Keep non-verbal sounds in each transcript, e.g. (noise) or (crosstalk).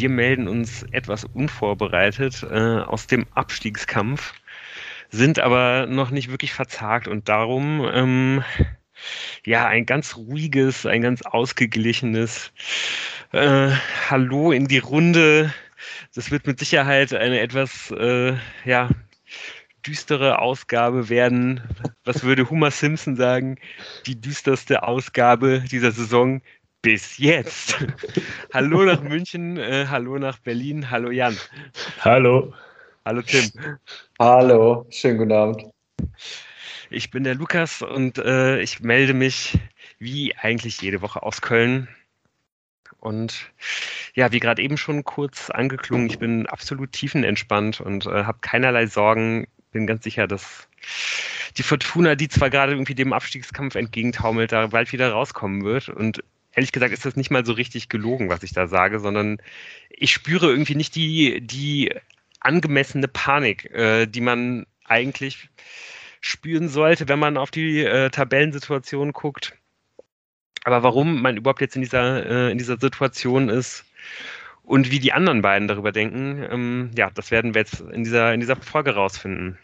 Wir melden uns etwas unvorbereitet äh, aus dem Abstiegskampf, sind aber noch nicht wirklich verzagt und darum ähm, ja ein ganz ruhiges, ein ganz ausgeglichenes äh, Hallo in die Runde. Das wird mit Sicherheit eine etwas äh, ja düstere Ausgabe werden. Was würde Homer Simpson sagen? Die düsterste Ausgabe dieser Saison bis jetzt. (laughs) hallo nach München, äh, hallo nach Berlin, hallo Jan. Hallo. Hallo Tim. Hallo, schönen guten Abend. Ich bin der Lukas und äh, ich melde mich wie eigentlich jede Woche aus Köln. Und ja, wie gerade eben schon kurz angeklungen, ich bin absolut tiefenentspannt und äh, habe keinerlei Sorgen. Bin ganz sicher, dass die Fortuna, die zwar gerade irgendwie dem Abstiegskampf entgegentaumelt, da bald wieder rauskommen wird. Und ehrlich gesagt ist das nicht mal so richtig gelogen, was ich da sage, sondern ich spüre irgendwie nicht die, die angemessene Panik, äh, die man eigentlich spüren sollte, wenn man auf die äh, Tabellensituation guckt. Aber warum man überhaupt jetzt in dieser, äh, in dieser Situation ist und wie die anderen beiden darüber denken, ähm, ja, das werden wir jetzt in dieser, in dieser Folge rausfinden.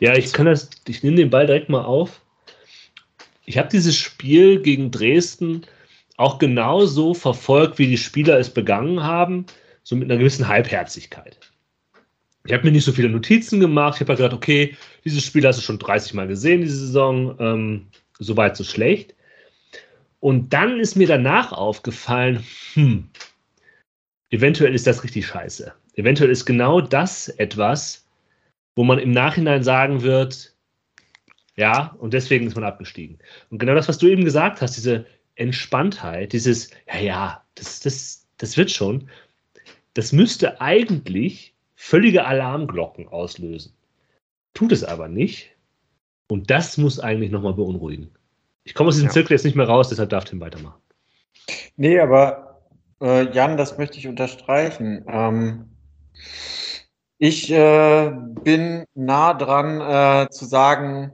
Ja, ich kann das, ich nehme den Ball direkt mal auf. Ich habe dieses Spiel gegen Dresden auch genauso verfolgt, wie die Spieler es begangen haben, so mit einer gewissen Halbherzigkeit. Ich habe mir nicht so viele Notizen gemacht. Ich habe halt gedacht, okay, dieses Spiel hast du schon 30 Mal gesehen, diese Saison. Ähm, so weit, so schlecht. Und dann ist mir danach aufgefallen, hm, eventuell ist das richtig scheiße. Eventuell ist genau das etwas, wo man im Nachhinein sagen wird, ja, und deswegen ist man abgestiegen. Und genau das, was du eben gesagt hast, diese Entspanntheit, dieses, ja, ja, das, das, das wird schon, das müsste eigentlich völlige Alarmglocken auslösen. Tut es aber nicht. Und das muss eigentlich nochmal beunruhigen. Ich komme aus diesem ja. Zirkel jetzt nicht mehr raus, deshalb darf Tim weitermachen. Nee, aber äh, Jan, das möchte ich unterstreichen. Ähm, ich äh, bin nah dran äh, zu sagen,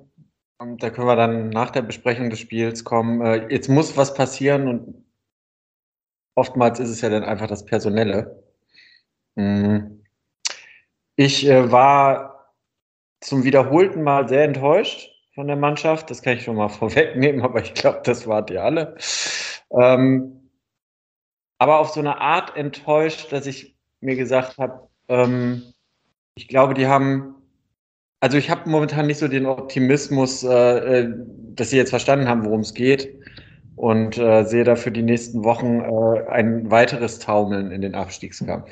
da können wir dann nach der Besprechung des Spiels kommen. Äh, jetzt muss was passieren und oftmals ist es ja dann einfach das Personelle. Mhm. Ich äh, war zum wiederholten Mal sehr enttäuscht von der Mannschaft. Das kann ich schon mal (laughs) vorwegnehmen, aber ich glaube, das wart ihr alle. Ähm, aber auf so eine Art enttäuscht, dass ich mir gesagt habe, ähm, ich glaube, die haben also ich habe momentan nicht so den Optimismus, äh, äh, dass Sie jetzt verstanden haben, worum es geht und äh, sehe da für die nächsten Wochen äh, ein weiteres Taumeln in den Abstiegskampf.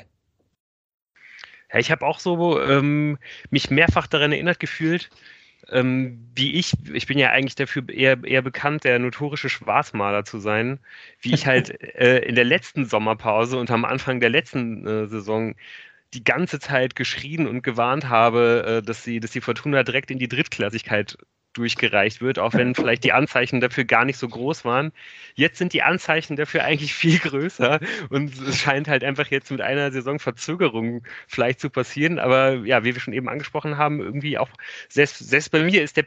Ja, ich habe auch so ähm, mich mehrfach daran erinnert gefühlt, ähm, wie ich, ich bin ja eigentlich dafür eher, eher bekannt, der notorische Schwarzmaler zu sein, wie ich halt (laughs) äh, in der letzten Sommerpause und am Anfang der letzten äh, Saison die ganze Zeit geschrien und gewarnt habe, äh, dass sie, dass die Fortuna direkt in die Drittklassigkeit durchgereicht wird, auch wenn vielleicht die Anzeichen dafür gar nicht so groß waren. Jetzt sind die Anzeichen dafür eigentlich viel größer und es scheint halt einfach jetzt mit einer Saisonverzögerung vielleicht zu passieren. Aber ja, wie wir schon eben angesprochen haben, irgendwie auch selbst, selbst bei mir ist der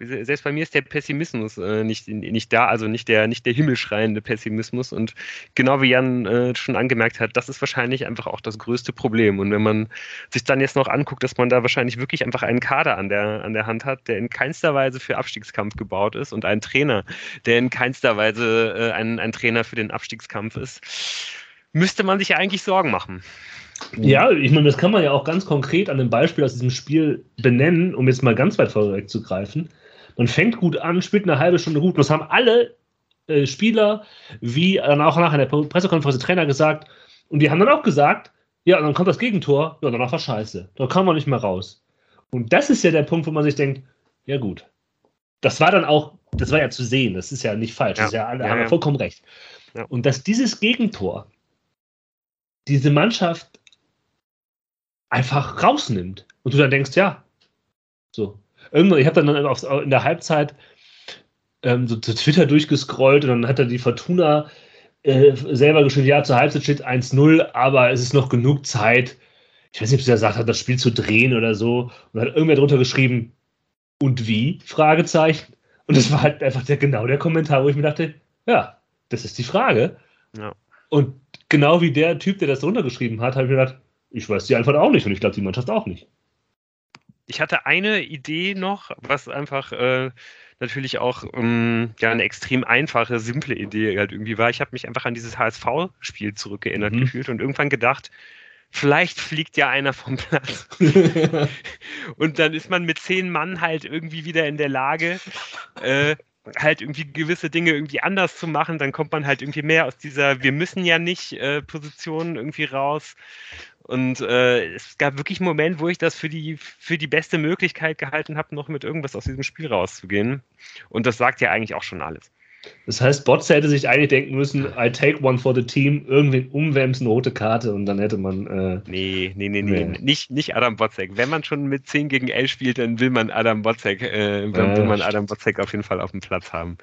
selbst bei mir ist der Pessimismus äh, nicht, nicht da, also nicht der nicht der himmelschreiende Pessimismus. Und genau wie Jan äh, schon angemerkt hat, das ist wahrscheinlich einfach auch das größte Problem. Und wenn man sich dann jetzt noch anguckt, dass man da wahrscheinlich wirklich einfach einen Kader an der an der Hand hat, der in keinster Weise Weise für Abstiegskampf gebaut ist und ein Trainer, der in keinster Weise äh, ein, ein Trainer für den Abstiegskampf ist, müsste man sich ja eigentlich Sorgen machen. Ja, ich meine, das kann man ja auch ganz konkret an einem Beispiel aus diesem Spiel benennen, um jetzt mal ganz weit vorweg zu greifen. Man fängt gut an, spielt eine halbe Stunde gut. Das haben alle äh, Spieler, wie dann auch nach einer Pressekonferenz der Trainer gesagt. Und die haben dann auch gesagt, ja, und dann kommt das Gegentor, ja, danach war scheiße. Da kann man nicht mehr raus. Und das ist ja der Punkt, wo man sich denkt, ja gut, das war dann auch, das war ja zu sehen, das ist ja nicht falsch, ja. das ist ja, alle ja, vollkommen recht. Ja. Und dass dieses Gegentor diese Mannschaft einfach rausnimmt und du dann denkst, ja, so. Irgendwann, ich habe dann auf, in der Halbzeit ähm, so zu Twitter durchgescrollt und dann hat er die Fortuna äh, selber geschrieben, ja, zur Halbzeit steht 1-0, aber es ist noch genug Zeit. Ich weiß nicht, ob sie gesagt hat, das Spiel zu drehen oder so. Und dann hat irgendwer drunter geschrieben, und wie? Fragezeichen. Und das war halt einfach der, genau der Kommentar, wo ich mir dachte, ja, das ist die Frage. Ja. Und genau wie der Typ, der das runtergeschrieben hat, habe ich gedacht, ich weiß die Antwort auch nicht und ich glaube die Mannschaft auch nicht. Ich hatte eine Idee noch, was einfach äh, natürlich auch ähm, ja, eine extrem einfache, simple Idee halt irgendwie war. Ich habe mich einfach an dieses HSV-Spiel zurückgeerinnert mhm. gefühlt und irgendwann gedacht, vielleicht fliegt ja einer vom Platz. (laughs) und dann ist man mit zehn Mann halt irgendwie wieder in der Lage, äh, halt irgendwie gewisse Dinge irgendwie anders zu machen, dann kommt man halt irgendwie mehr aus dieser Wir müssen ja nicht äh, Position irgendwie raus. Und äh, es gab wirklich einen Moment, wo ich das für die, für die beste Möglichkeit gehalten habe, noch mit irgendwas aus diesem Spiel rauszugehen. Und das sagt ja eigentlich auch schon alles. Das heißt, Botze hätte sich eigentlich denken müssen, I take one for the team, irgendwen umwämsen, rote Karte und dann hätte man. Äh, nee, nee, nee, nee, nee. Nicht, nicht Adam Botzek. Wenn man schon mit 10 gegen 11 spielt, dann will man Adam Botzek, äh, will man Adam Botzek auf jeden Fall auf dem Platz haben.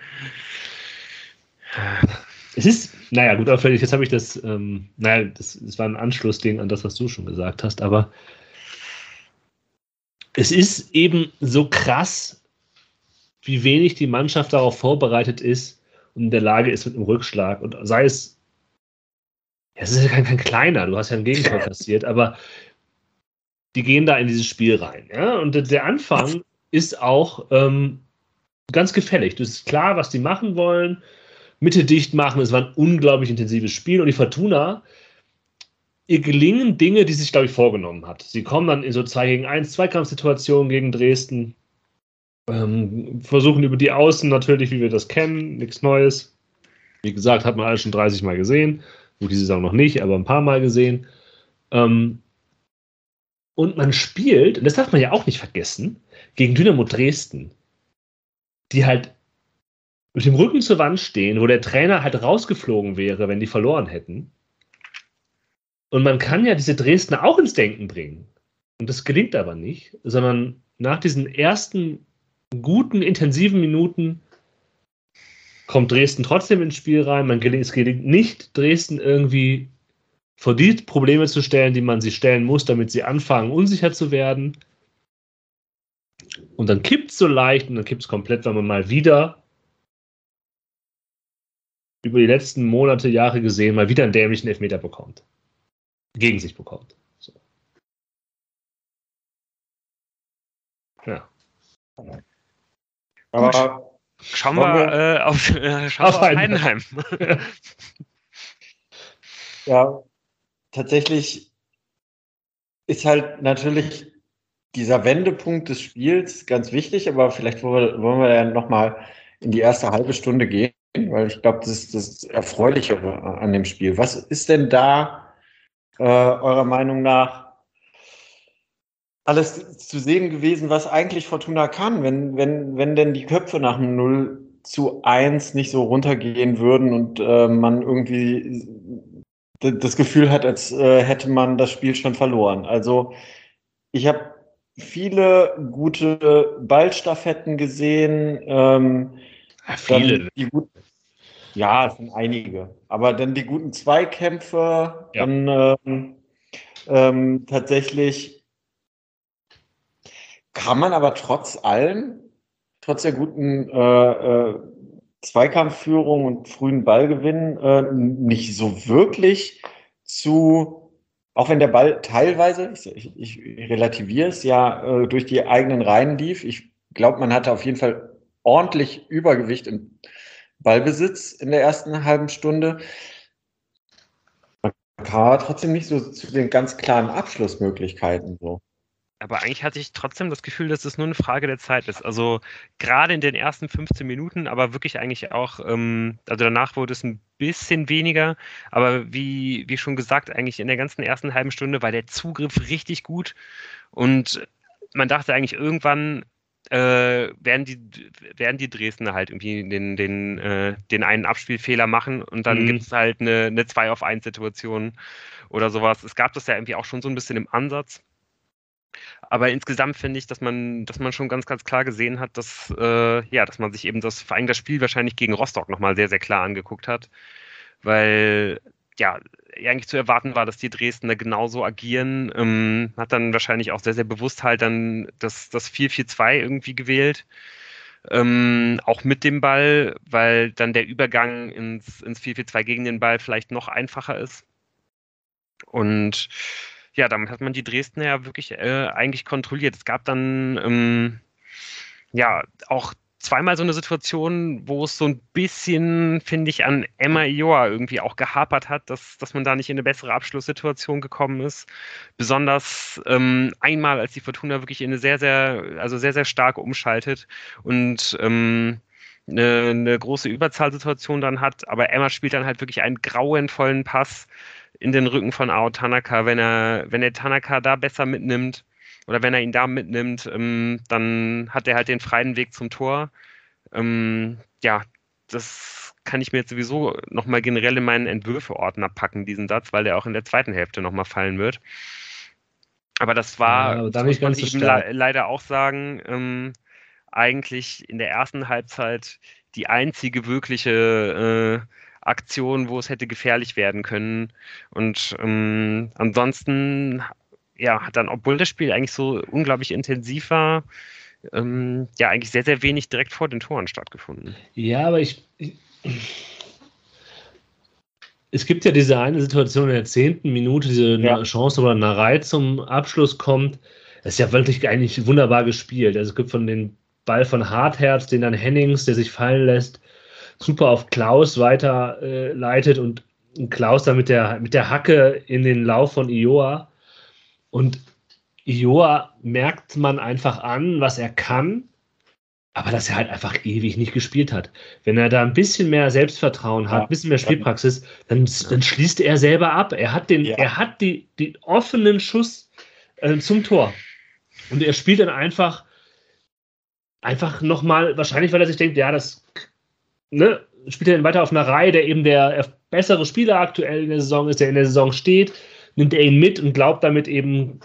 Es ist, naja, gut, auffällig, jetzt habe ich das, ähm, naja, das, das war ein Anschlussding an das, was du schon gesagt hast, aber es ist eben so krass, wie wenig die Mannschaft darauf vorbereitet ist und in der Lage ist mit einem Rückschlag. Und sei es, es ist ja kein, kein kleiner, du hast ja ein Gegentor kassiert, aber die gehen da in dieses Spiel rein. Ja? Und der Anfang ist auch ähm, ganz gefällig. Es ist klar, was die machen wollen. Mitte dicht machen. Es war ein unglaublich intensives Spiel. Und die Fortuna, ihr gelingen Dinge, die sie sich, glaube ich, vorgenommen hat. Sie kommen dann in so 2 gegen 1 Zweikampfsituationen gegen Dresden. Ähm, versuchen über die Außen natürlich, wie wir das kennen, nichts Neues. Wie gesagt, hat man alles schon 30 Mal gesehen. Gut, diese Saison noch nicht, aber ein paar Mal gesehen. Ähm, und man spielt, und das darf man ja auch nicht vergessen, gegen Dynamo Dresden, die halt mit dem Rücken zur Wand stehen, wo der Trainer halt rausgeflogen wäre, wenn die verloren hätten. Und man kann ja diese Dresdner auch ins Denken bringen. Und das gelingt aber nicht, sondern nach diesen ersten guten, intensiven Minuten kommt Dresden trotzdem ins Spiel rein. Man gelingt, es gelingt nicht, Dresden irgendwie vor die Probleme zu stellen, die man sie stellen muss, damit sie anfangen, unsicher zu werden. Und dann kippt es so leicht und dann kippt es komplett, wenn man mal wieder über die letzten Monate, Jahre gesehen, mal wieder einen dämlichen Elfmeter bekommt. Gegen sich bekommt. So. Ja. Aber schauen wir, äh, auf, (laughs) äh, schauen auf, wir Heidenheim. Heidenheim. (laughs) ja, tatsächlich ist halt natürlich dieser Wendepunkt des Spiels ganz wichtig, aber vielleicht wollen wir, ja nochmal in die erste halbe Stunde gehen, weil ich glaube, das ist das Erfreulichere an dem Spiel. Was ist denn da äh, eurer Meinung nach alles zu sehen gewesen, was eigentlich Fortuna kann, wenn, wenn, wenn denn die Köpfe nach einem 0 zu 1 nicht so runtergehen würden und äh, man irgendwie das Gefühl hat, als äh, hätte man das Spiel schon verloren. Also ich habe viele gute Ballstaffetten gesehen. Ähm, ja, viele. Gut, ja, es sind einige. Aber dann die guten Zweikämpfe, ja. dann ähm, ähm, tatsächlich kann man aber trotz allem, trotz der guten äh, äh, Zweikampfführung und frühen Ballgewinn, äh, nicht so wirklich zu, auch wenn der Ball teilweise, ich, ich, ich relativiere es, ja äh, durch die eigenen Reihen lief. Ich glaube, man hatte auf jeden Fall ordentlich Übergewicht im Ballbesitz in der ersten halben Stunde. Man kam trotzdem nicht so zu den ganz klaren Abschlussmöglichkeiten so. Aber eigentlich hatte ich trotzdem das Gefühl, dass es nur eine Frage der Zeit ist. Also gerade in den ersten 15 Minuten, aber wirklich eigentlich auch, ähm, also danach wurde es ein bisschen weniger. Aber wie, wie schon gesagt, eigentlich in der ganzen ersten halben Stunde war der Zugriff richtig gut. Und man dachte eigentlich irgendwann, äh, werden, die, werden die Dresdner halt irgendwie den, den, äh, den einen Abspielfehler machen und dann mhm. gibt es halt eine, eine 2 auf 1 Situation oder sowas. Es gab das ja irgendwie auch schon so ein bisschen im Ansatz. Aber insgesamt finde ich, dass man, dass man schon ganz, ganz klar gesehen hat, dass, äh, ja, dass man sich eben das, vor allem das Spiel wahrscheinlich gegen Rostock nochmal sehr, sehr klar angeguckt hat. Weil, ja, eigentlich zu erwarten war, dass die Dresdner genauso agieren. Ähm, hat dann wahrscheinlich auch sehr, sehr bewusst halt dann das, das 4-4-2 irgendwie gewählt. Ähm, auch mit dem Ball, weil dann der Übergang ins, ins 4-4-2 gegen den Ball vielleicht noch einfacher ist Und ja, damit hat man die Dresdner ja wirklich äh, eigentlich kontrolliert. Es gab dann ähm, ja auch zweimal so eine Situation, wo es so ein bisschen, finde ich, an Emma Ioa irgendwie auch gehapert hat, dass, dass man da nicht in eine bessere Abschlusssituation gekommen ist. Besonders ähm, einmal, als die Fortuna wirklich in eine sehr, sehr, also sehr, sehr stark umschaltet und ähm, eine, eine große Überzahlsituation dann hat, aber Emma spielt dann halt wirklich einen grauenvollen Pass in den Rücken von Ao Tanaka, wenn er, wenn er Tanaka da besser mitnimmt oder wenn er ihn da mitnimmt, ähm, dann hat er halt den freien Weg zum Tor. Ähm, ja, das kann ich mir jetzt sowieso nochmal generell in meinen Entwürfeordner packen, diesen Satz, weil der auch in der zweiten Hälfte nochmal fallen wird. Aber das war, ja, das muss man eben le leider auch sagen, ähm, eigentlich in der ersten Halbzeit die einzige wirkliche äh, Aktion, wo es hätte gefährlich werden können. Und ähm, ansonsten, ja, hat dann, obwohl das Spiel eigentlich so unglaublich intensiv war, ähm, ja, eigentlich sehr, sehr wenig direkt vor den Toren stattgefunden. Ja, aber ich, ich es gibt ja diese eine Situation in der zehnten Minute, diese ja. Chance, wo eine Reihe zum Abschluss kommt. Das ist ja wirklich eigentlich wunderbar gespielt. Also es gibt von den Ball von Hartherz, den dann Hennings, der sich fallen lässt, super auf Klaus weiterleitet äh, und Klaus dann mit der, mit der Hacke in den Lauf von Ioa. Und Ioa merkt man einfach an, was er kann, aber dass er halt einfach ewig nicht gespielt hat. Wenn er da ein bisschen mehr Selbstvertrauen hat, ja. ein bisschen mehr Spielpraxis, dann, dann schließt er selber ab. Er hat den, ja. er hat die, den offenen Schuss äh, zum Tor. Und er spielt dann einfach, einfach nochmal, wahrscheinlich, weil er sich denkt, ja, das ne, spielt er dann weiter auf einer Reihe, der eben der bessere Spieler aktuell in der Saison ist, der in der Saison steht, nimmt er ihn mit und glaubt damit eben,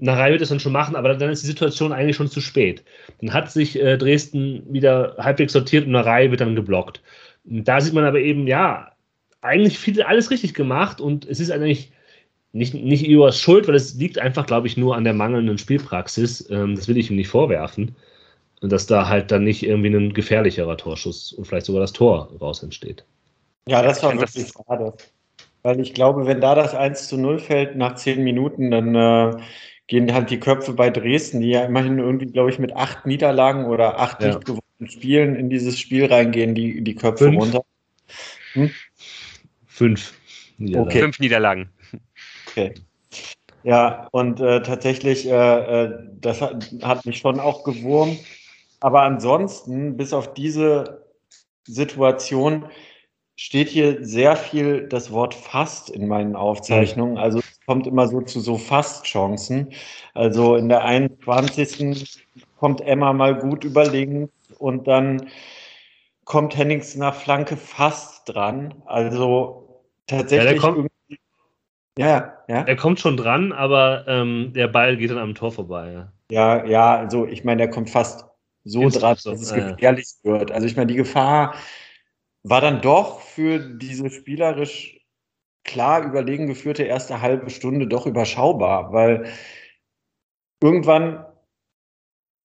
eine Reihe wird es dann schon machen, aber dann ist die Situation eigentlich schon zu spät. Dann hat sich äh, Dresden wieder halbwegs sortiert und eine Reihe wird dann geblockt. Und da sieht man aber eben, ja, eigentlich viel alles richtig gemacht und es ist eigentlich nicht, nicht Ios Schuld, weil es liegt einfach, glaube ich, nur an der mangelnden Spielpraxis. Ähm, das will ich ihm nicht vorwerfen dass da halt dann nicht irgendwie ein gefährlicherer Torschuss und vielleicht sogar das Tor raus entsteht. Ja, das war wirklich das schade. Weil ich glaube, wenn da das 1 zu 0 fällt nach zehn Minuten, dann äh, gehen halt die Köpfe bei Dresden, die ja immerhin irgendwie, glaube ich, mit acht Niederlagen oder acht ja. nicht gewonnenen Spielen in dieses Spiel reingehen, die, die Köpfe Fünf. runter. Hm? Fünf. Niederlagen. Okay. Fünf Niederlagen. Okay. Ja, und äh, tatsächlich, äh, äh das hat, hat mich schon auch gewurmt. Aber ansonsten, bis auf diese Situation, steht hier sehr viel das Wort fast in meinen Aufzeichnungen. Also es kommt immer so zu so Fast-Chancen. Also in der 21. kommt Emma mal gut über links und dann kommt Hennings nach Flanke fast dran. Also tatsächlich. Ja, ja, ja. Er kommt schon dran, aber ähm, der Ball geht dann am Tor vorbei. Ja, ja, ja also ich meine, der kommt fast so dran, dass es gefährlich ja. wird. Also ich meine, die Gefahr war dann doch für diese spielerisch klar überlegen geführte erste halbe Stunde doch überschaubar, weil irgendwann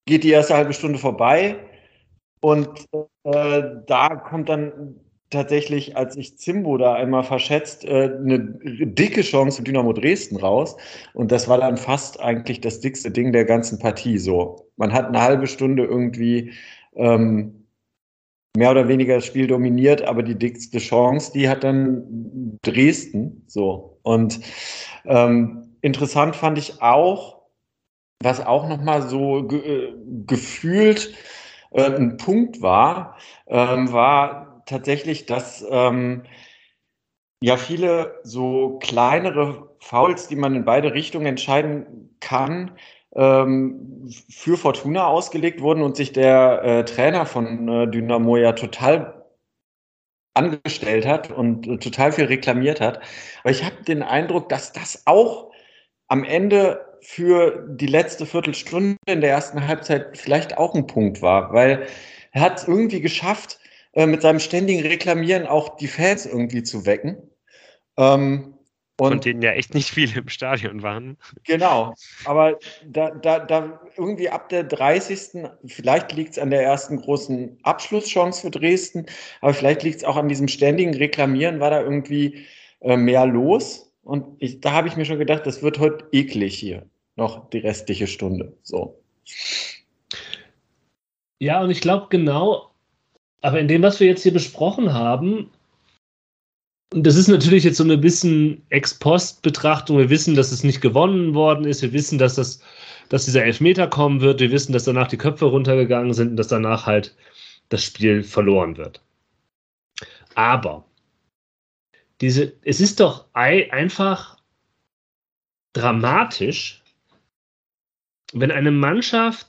geht die erste halbe Stunde vorbei und äh, da kommt dann tatsächlich, als ich Zimbo da einmal verschätzt, äh, eine dicke Chance für Dynamo Dresden raus. Und das war dann fast eigentlich das dickste Ding der ganzen Partie. So, man hat eine halbe Stunde irgendwie ähm, mehr oder weniger das Spiel dominiert, aber die dickste Chance, die hat dann Dresden. So und ähm, interessant fand ich auch, was auch noch mal so ge äh, gefühlt äh, ein Punkt war, ähm, war tatsächlich, dass ähm, ja viele so kleinere Fouls, die man in beide Richtungen entscheiden kann, ähm, für Fortuna ausgelegt wurden und sich der äh, Trainer von äh, Dynamo ja total angestellt hat und äh, total viel reklamiert hat. Aber ich habe den Eindruck, dass das auch am Ende für die letzte Viertelstunde in der ersten Halbzeit vielleicht auch ein Punkt war, weil er hat es irgendwie geschafft, äh, mit seinem ständigen Reklamieren auch die Fans irgendwie zu wecken. Ähm, und Von denen ja echt nicht viele im Stadion waren. Genau, aber da, da, da irgendwie ab der 30. Vielleicht liegt es an der ersten großen Abschlusschance für Dresden, aber vielleicht liegt es auch an diesem ständigen Reklamieren, war da irgendwie äh, mehr los. Und ich, da habe ich mir schon gedacht, das wird heute eklig hier. Noch die restliche Stunde. So. Ja, und ich glaube genau, aber in dem, was wir jetzt hier besprochen haben, und das ist natürlich jetzt so eine bisschen Ex-Post-Betrachtung. Wir wissen, dass es nicht gewonnen worden ist. Wir wissen, dass, das, dass dieser Elfmeter kommen wird. Wir wissen, dass danach die Köpfe runtergegangen sind und dass danach halt das Spiel verloren wird. Aber diese, es ist doch einfach dramatisch, wenn eine Mannschaft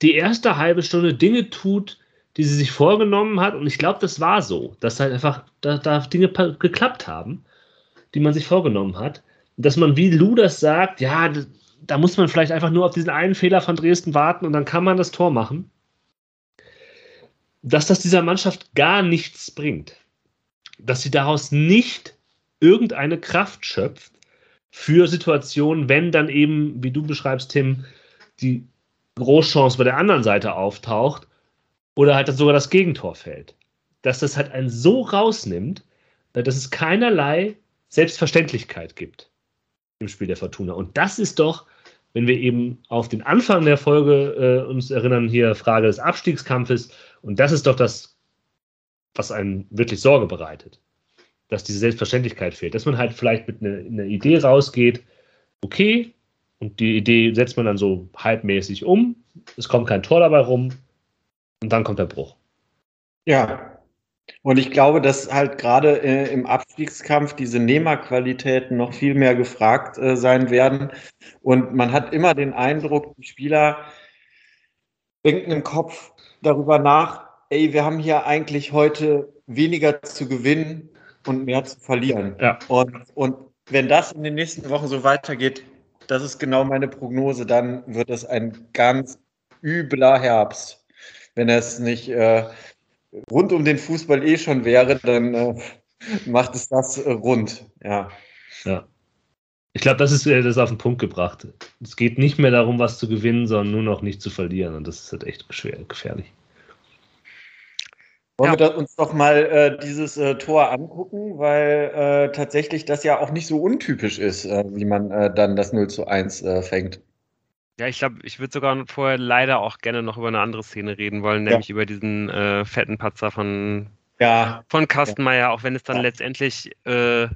die erste halbe Stunde Dinge tut, die sie sich vorgenommen hat. Und ich glaube, das war so, dass halt einfach da, da Dinge geklappt haben, die man sich vorgenommen hat. Dass man, wie Lou das sagt, ja, da muss man vielleicht einfach nur auf diesen einen Fehler von Dresden warten und dann kann man das Tor machen. Dass das dieser Mannschaft gar nichts bringt. Dass sie daraus nicht irgendeine Kraft schöpft für Situationen, wenn dann eben, wie du beschreibst, Tim, die Großchance bei der anderen Seite auftaucht oder halt sogar das Gegentor fällt. Dass das halt einen so rausnimmt, äh, dass es keinerlei Selbstverständlichkeit gibt im Spiel der Fortuna. Und das ist doch, wenn wir eben auf den Anfang der Folge äh, uns erinnern, hier Frage des Abstiegskampfes, und das ist doch das, was einen wirklich Sorge bereitet, dass diese Selbstverständlichkeit fehlt, dass man halt vielleicht mit einer eine Idee rausgeht, okay, und die Idee setzt man dann so halbmäßig um, es kommt kein Tor dabei rum, und dann kommt der Bruch. Ja. Und ich glaube, dass halt gerade äh, im Abstiegskampf diese Nehmerqualitäten noch viel mehr gefragt äh, sein werden. Und man hat immer den Eindruck, die Spieler denken im Kopf darüber nach, ey, wir haben hier eigentlich heute weniger zu gewinnen und mehr zu verlieren. Ja. Und, und wenn das in den nächsten Wochen so weitergeht, das ist genau meine Prognose, dann wird es ein ganz übler Herbst wenn es nicht äh, rund um den Fußball eh schon wäre, dann äh, macht es das äh, rund. Ja. ja. Ich glaube, das ist äh, das auf den Punkt gebracht. Es geht nicht mehr darum, was zu gewinnen, sondern nur noch nicht zu verlieren. Und das ist halt echt schwer, gefährlich. Wollen ja. wir uns doch mal äh, dieses äh, Tor angucken, weil äh, tatsächlich das ja auch nicht so untypisch ist, äh, wie man äh, dann das 0 zu 1 äh, fängt. Ja, ich glaube, ich würde sogar vorher leider auch gerne noch über eine andere Szene reden wollen, nämlich ja. über diesen äh, fetten Patzer von, ja. von Kastenmeier, ja. auch wenn es dann letztendlich äh,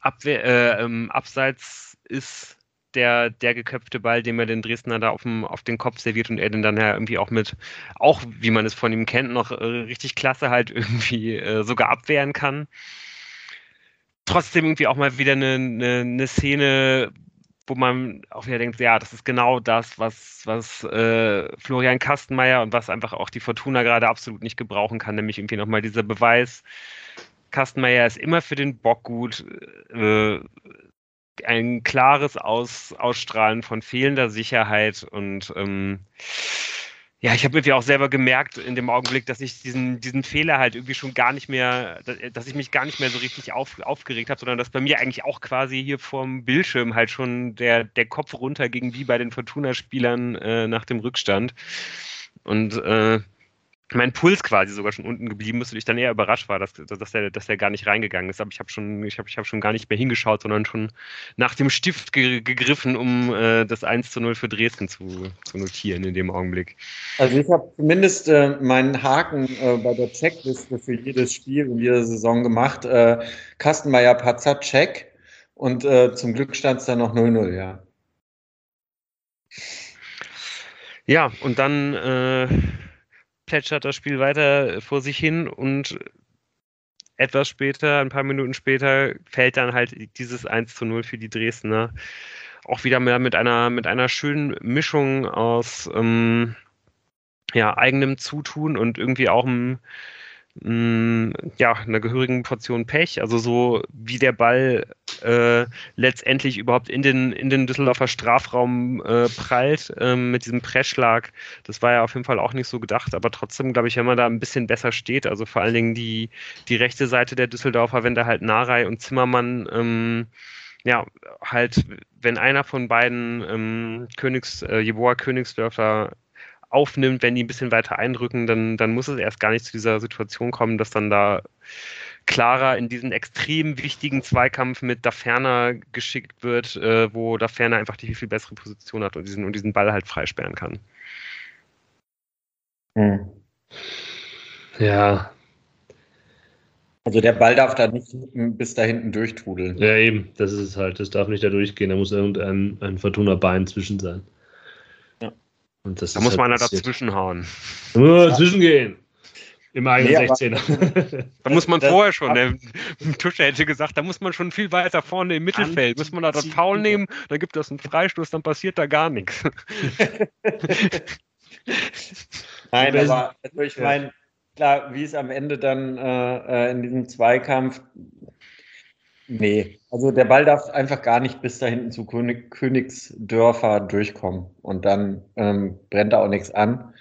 Abwehr, äh, ähm, abseits ist, der, der geköpfte Ball, den mir den Dresdner da auf, dem, auf den Kopf serviert und er den dann ja irgendwie auch mit, auch wie man es von ihm kennt, noch äh, richtig klasse halt (laughs) irgendwie äh, sogar abwehren kann trotzdem irgendwie auch mal wieder eine, eine, eine Szene, wo man auch wieder denkt, ja, das ist genau das, was, was äh, Florian Kastenmeier und was einfach auch die Fortuna gerade absolut nicht gebrauchen kann, nämlich irgendwie nochmal dieser Beweis, Kastenmeier ist immer für den Bock gut, äh, ein klares Aus, Ausstrahlen von fehlender Sicherheit und ähm, ja, ich habe irgendwie auch selber gemerkt in dem Augenblick, dass ich diesen, diesen Fehler halt irgendwie schon gar nicht mehr, dass ich mich gar nicht mehr so richtig auf, aufgeregt habe, sondern dass bei mir eigentlich auch quasi hier vorm Bildschirm halt schon der, der Kopf runter ging, wie bei den Fortuna-Spielern äh, nach dem Rückstand. Und äh, mein Puls quasi sogar schon unten geblieben ist und ich dann eher überrascht war, dass, dass, der, dass der gar nicht reingegangen ist. Aber ich habe schon, ich hab, ich hab schon gar nicht mehr hingeschaut, sondern schon nach dem Stift ge gegriffen, um äh, das 1 zu 0 für Dresden zu, zu notieren in dem Augenblick. Also ich habe zumindest äh, meinen Haken äh, bei der Checkliste für jedes Spiel in jeder Saison gemacht. Äh, Kastenmeier Patzer, check. Und äh, zum Glück stand es dann noch 0-0, ja. Ja, und dann äh, plätschert das Spiel weiter vor sich hin und etwas später, ein paar Minuten später, fällt dann halt dieses 1 zu 0 für die Dresdner. Auch wieder mehr mit einer, mit einer schönen Mischung aus ähm, ja, eigenem Zutun und irgendwie auch einem mh, ja, einer gehörigen Portion Pech. Also so wie der Ball äh, letztendlich überhaupt in den, in den Düsseldorfer Strafraum äh, prallt äh, mit diesem Pressschlag. Das war ja auf jeden Fall auch nicht so gedacht, aber trotzdem glaube ich, wenn man da ein bisschen besser steht, also vor allen Dingen die, die rechte Seite der Düsseldorfer, wenn da halt Narei und Zimmermann ähm, ja, halt, wenn einer von beiden ähm, Königs, äh, Jeboa Königsdörfer aufnimmt, wenn die ein bisschen weiter eindrücken, dann, dann muss es erst gar nicht zu dieser Situation kommen, dass dann da klarer in diesen extrem wichtigen Zweikampf mit Daferner geschickt wird, äh, wo Daferner einfach die viel bessere Position hat und diesen, und diesen Ball halt freisperren kann. Hm. Ja. Also der Ball darf da nicht bis da hinten durchtrudeln. Ja, eben. Das ist es halt. Das darf nicht da durchgehen. Da muss irgendein ein Fortuna-Bein zwischen sein. Ja. Und das da muss halt man da dazwischen hauen. Da muss man dazwischen gehen. Im eigenen nee, 16er. da muss man vorher schon, der (laughs) Tusche hätte gesagt, da muss man schon viel weiter vorne im Mittelfeld. Muss man da das Foul nehmen, dann gibt es einen Freistoß, dann passiert da gar nichts. (laughs) Nein, aber also ich meine, klar, wie es am Ende dann äh, äh, in diesem Zweikampf. Nee, also der Ball darf einfach gar nicht bis da hinten zu König, Königsdörfer durchkommen. Und dann ähm, brennt da auch nichts an.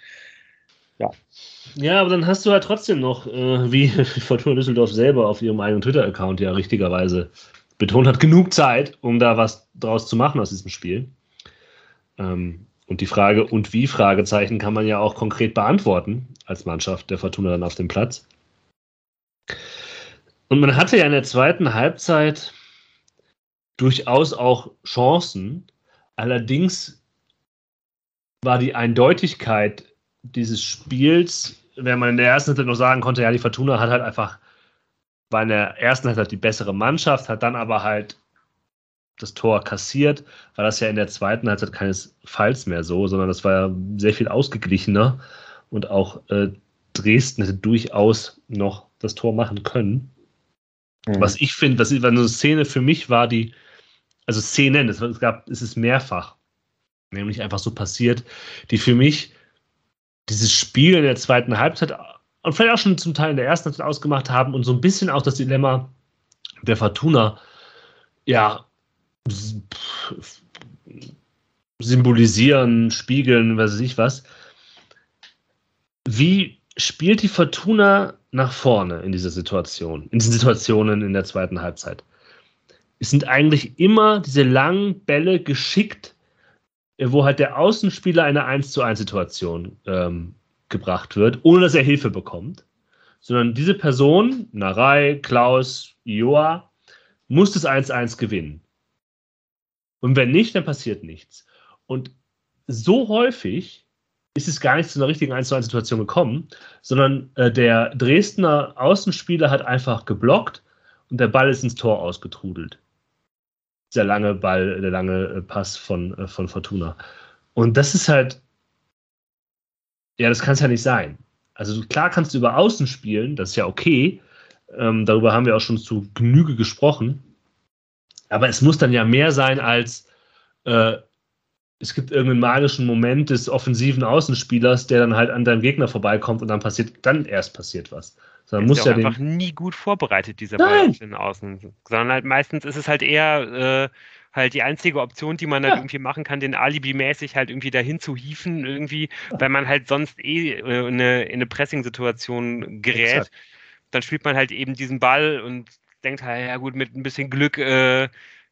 Ja. Ja, aber dann hast du halt trotzdem noch, äh, wie (laughs) Fortuna Düsseldorf selber auf ihrem eigenen Twitter-Account ja richtigerweise betont hat, genug Zeit, um da was draus zu machen aus diesem Spiel. Ähm, und die Frage und wie Fragezeichen kann man ja auch konkret beantworten als Mannschaft der Fortuna dann auf dem Platz. Und man hatte ja in der zweiten Halbzeit durchaus auch Chancen. Allerdings war die Eindeutigkeit dieses Spiels, wenn man in der ersten Halbzeit noch sagen konnte, ja, die Fortuna hat halt einfach, war in der ersten Halbzeit die bessere Mannschaft, hat dann aber halt das Tor kassiert, war das ja in der zweiten Halbzeit keinesfalls mehr so, sondern das war ja sehr viel ausgeglichener und auch äh, Dresden hätte durchaus noch das Tor machen können. Mhm. Was ich finde, was eine Szene für mich war, die, also Szenen, es, gab, es ist mehrfach, nämlich einfach so passiert, die für mich dieses Spiel in der zweiten Halbzeit und vielleicht auch schon zum Teil in der ersten Halbzeit ausgemacht haben und so ein bisschen auch das Dilemma der Fortuna ja symbolisieren, spiegeln, weiß ich was. Wie spielt die Fortuna nach vorne in dieser Situation, in diesen Situationen in der zweiten Halbzeit? Es sind eigentlich immer diese langen Bälle geschickt, wo halt der Außenspieler eine 1 zu 1 Situation ähm, gebracht wird, ohne dass er Hilfe bekommt. Sondern diese Person, Narei, Klaus, Joa, muss das 1-1 gewinnen. Und wenn nicht, dann passiert nichts. Und so häufig ist es gar nicht zu einer richtigen 1 zu 1 Situation gekommen, sondern äh, der Dresdner Außenspieler hat einfach geblockt und der Ball ist ins Tor ausgetrudelt. Der lange Ball, der lange äh, Pass von, äh, von Fortuna. Und das ist halt, ja, das kann es ja nicht sein. Also klar kannst du über Außen spielen, das ist ja okay. Ähm, darüber haben wir auch schon zu Genüge gesprochen. Aber es muss dann ja mehr sein als äh, es gibt irgendeinen magischen Moment des offensiven Außenspielers, der dann halt an deinem Gegner vorbeikommt und dann passiert, dann erst passiert was. Sondern muss ja einfach nie gut vorbereitet, dieser Ball auf den Außen. Sondern halt meistens ist es halt eher äh, halt die einzige Option, die man halt ja. irgendwie machen kann, den Alibi-mäßig halt irgendwie dahin zu hieven, irgendwie, weil man halt sonst eh äh, in eine, in eine Pressing-Situation gerät. Exakt. Dann spielt man halt eben diesen Ball und denkt halt, ja gut, mit ein bisschen Glück äh,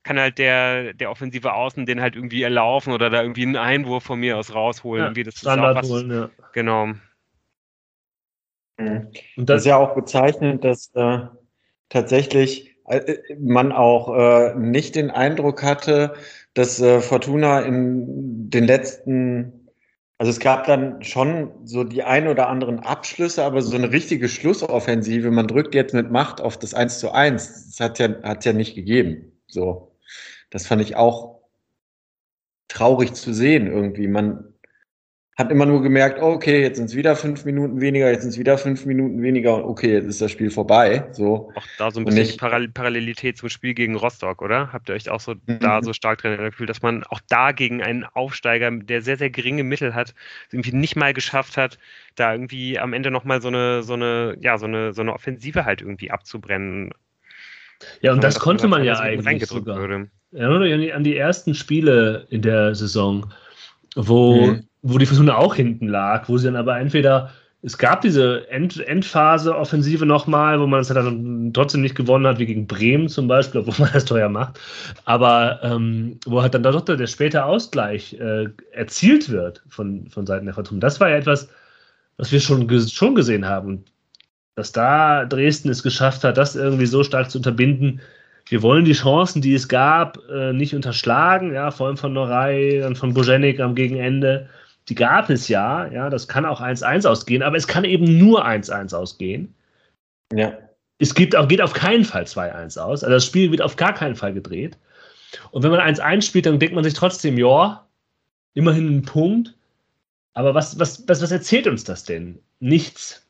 kann halt der, der offensive Außen den halt irgendwie erlaufen oder da irgendwie einen Einwurf von mir aus rausholen. Ja, irgendwie. Das Standard ist auch was, holen, ja. Genau. Mhm. Und das ist ja auch bezeichnend, dass äh, tatsächlich äh, man auch äh, nicht den Eindruck hatte, dass äh, Fortuna in den letzten also es gab dann schon so die ein oder anderen Abschlüsse, aber so eine richtige Schlussoffensive, man drückt jetzt mit Macht auf das 1 zu 1, das hat ja, hat ja nicht gegeben. So. Das fand ich auch traurig zu sehen irgendwie. Man hat immer nur gemerkt, oh, okay, jetzt sind es wieder fünf Minuten weniger, jetzt sind es wieder fünf Minuten weniger und okay, jetzt ist das Spiel vorbei. So. Auch da so ein bisschen ich, Parallelität zum Spiel gegen Rostock, oder? Habt ihr euch auch so mhm. da so stark drin gefühlt, dass man auch da gegen einen Aufsteiger, der sehr, sehr geringe Mittel hat, irgendwie nicht mal geschafft hat, da irgendwie am Ende nochmal so eine, so eine, ja, so eine, so eine Offensive halt irgendwie abzubrennen. Ja, und das, das konnte man ja eigentlich sogar. Würde. Erinnert euch an die ersten Spiele in der Saison, wo mhm wo die Fortuna auch hinten lag, wo sie dann aber entweder es gab diese End Endphase-Offensive nochmal, wo man es dann trotzdem nicht gewonnen hat, wie gegen Bremen zum Beispiel, obwohl man (laughs) das teuer macht. Aber ähm, wo halt dann doch der späte Ausgleich äh, erzielt wird von, von Seiten der Fortuna. Das war ja etwas, was wir schon, schon gesehen haben. Und dass da Dresden es geschafft hat, das irgendwie so stark zu unterbinden. Wir wollen die Chancen, die es gab, äh, nicht unterschlagen, ja, vor allem von Norei, dann von Bojenik am Gegenende. Die gab es ja, ja, das kann auch 1-1 ausgehen, aber es kann eben nur 1-1 ausgehen. Ja. Es gibt auch, geht auf keinen Fall 2-1 aus. Also das Spiel wird auf gar keinen Fall gedreht. Und wenn man 1-1 spielt, dann denkt man sich trotzdem, ja, immerhin ein Punkt. Aber was, was, was, was erzählt uns das denn? Nichts.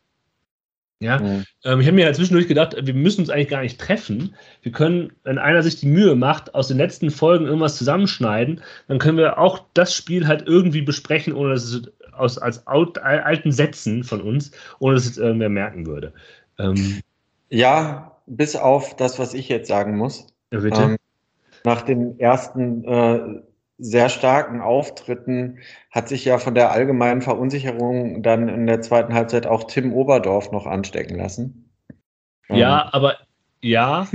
Ja, mhm. ähm, ich habe mir ja zwischendurch gedacht, wir müssen uns eigentlich gar nicht treffen. Wir können, wenn einer sich die Mühe macht, aus den letzten Folgen irgendwas zusammenschneiden, dann können wir auch das Spiel halt irgendwie besprechen, ohne dass es aus als alten Sätzen von uns, ohne dass es irgendwer merken würde. Ähm, ja, bis auf das, was ich jetzt sagen muss. Ja, bitte. Ähm, nach den ersten äh, sehr starken Auftritten hat sich ja von der allgemeinen Verunsicherung dann in der zweiten Halbzeit auch Tim Oberdorf noch anstecken lassen. Ja, ähm. aber ja,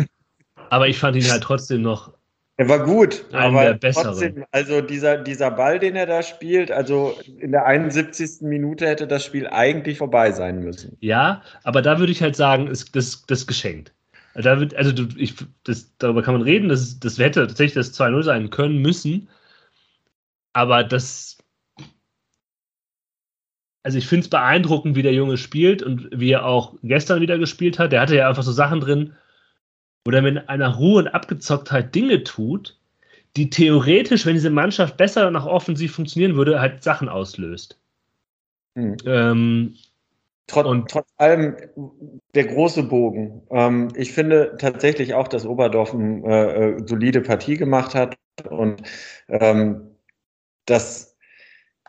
aber ich fand ihn halt trotzdem noch. Er war gut, aber trotzdem, also dieser, dieser Ball, den er da spielt, also in der 71. Minute hätte das Spiel eigentlich vorbei sein müssen. Ja, aber da würde ich halt sagen, ist das, das geschenkt. Da wird, also ich, das, darüber kann man reden, das, das hätte tatsächlich das 2-0 sein können müssen. Aber das. Also ich finde es beeindruckend, wie der Junge spielt und wie er auch gestern wieder gespielt hat. Der hatte ja einfach so Sachen drin, wo er mit einer Ruhe und Abgezocktheit Dinge tut, die theoretisch, wenn diese Mannschaft besser nach offensiv funktionieren würde, halt Sachen auslöst. Hm. Ähm, Trotz, und trotz allem der große Bogen. Ähm, ich finde tatsächlich auch, dass Oberdorf eine äh, äh, solide Partie gemacht hat und ähm, das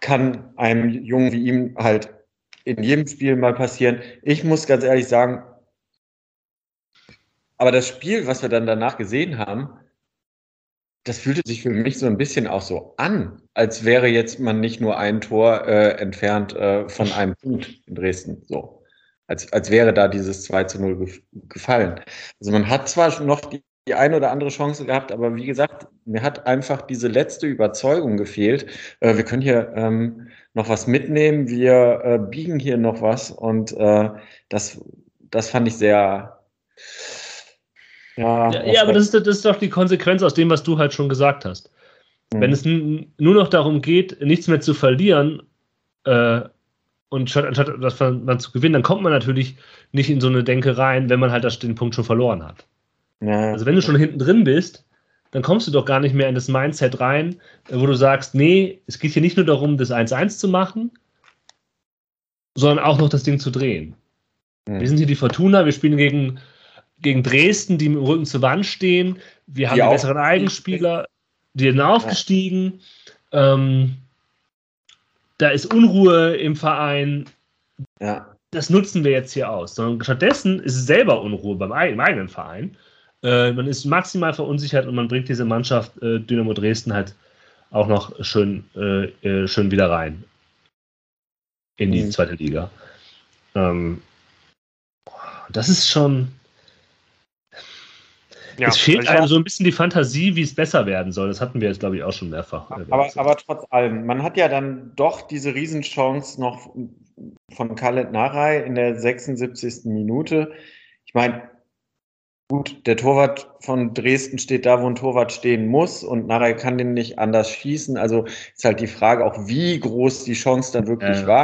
kann einem Jungen wie ihm halt in jedem Spiel mal passieren. Ich muss ganz ehrlich sagen, aber das Spiel, was wir dann danach gesehen haben, das fühlte sich für mich so ein bisschen auch so an, als wäre jetzt man nicht nur ein Tor äh, entfernt äh, von einem Punkt in Dresden. So. Als, als wäre da dieses 2 zu 0 gefallen. Also man hat zwar noch die die eine oder andere Chance gehabt, aber wie gesagt, mir hat einfach diese letzte Überzeugung gefehlt. Äh, wir können hier ähm, noch was mitnehmen, wir äh, biegen hier noch was und äh, das, das fand ich sehr. Ja, ja, ja aber das ist, das ist doch die Konsequenz aus dem, was du halt schon gesagt hast. Mhm. Wenn es nur noch darum geht, nichts mehr zu verlieren, äh, und statt, anstatt das man zu gewinnen, dann kommt man natürlich nicht in so eine Denke rein, wenn man halt das, den Punkt schon verloren hat. Ja. Also wenn du schon hinten drin bist, dann kommst du doch gar nicht mehr in das Mindset rein, wo du sagst, nee, es geht hier nicht nur darum, das 1-1 zu machen, sondern auch noch das Ding zu drehen. Mhm. Wir sind hier die Fortuna, wir spielen gegen, gegen Dresden, die mit dem Rücken zur Wand stehen. Wir haben die besseren Eigenspieler, die sind aufgestiegen. Ja. Ähm, da ist Unruhe im Verein. Ja. Das nutzen wir jetzt hier aus. Sondern stattdessen ist es selber Unruhe beim, im eigenen Verein. Äh, man ist maximal verunsichert und man bringt diese Mannschaft äh, Dynamo Dresden halt auch noch schön, äh, äh schön wieder rein in die mhm. zweite Liga. Ähm, das ist schon. Ja, es fehlt einem so ein bisschen die Fantasie, wie es besser werden soll. Das hatten wir jetzt, glaube ich, auch schon mehrfach. Aber, aber trotz allem, man hat ja dann doch diese Riesenchance noch von Khaled Narei in der 76. Minute. Ich meine, Gut, der Torwart von Dresden steht da, wo ein Torwart stehen muss und Narei kann den nicht anders schießen. Also ist halt die Frage auch, wie groß die Chance dann wirklich ja. war.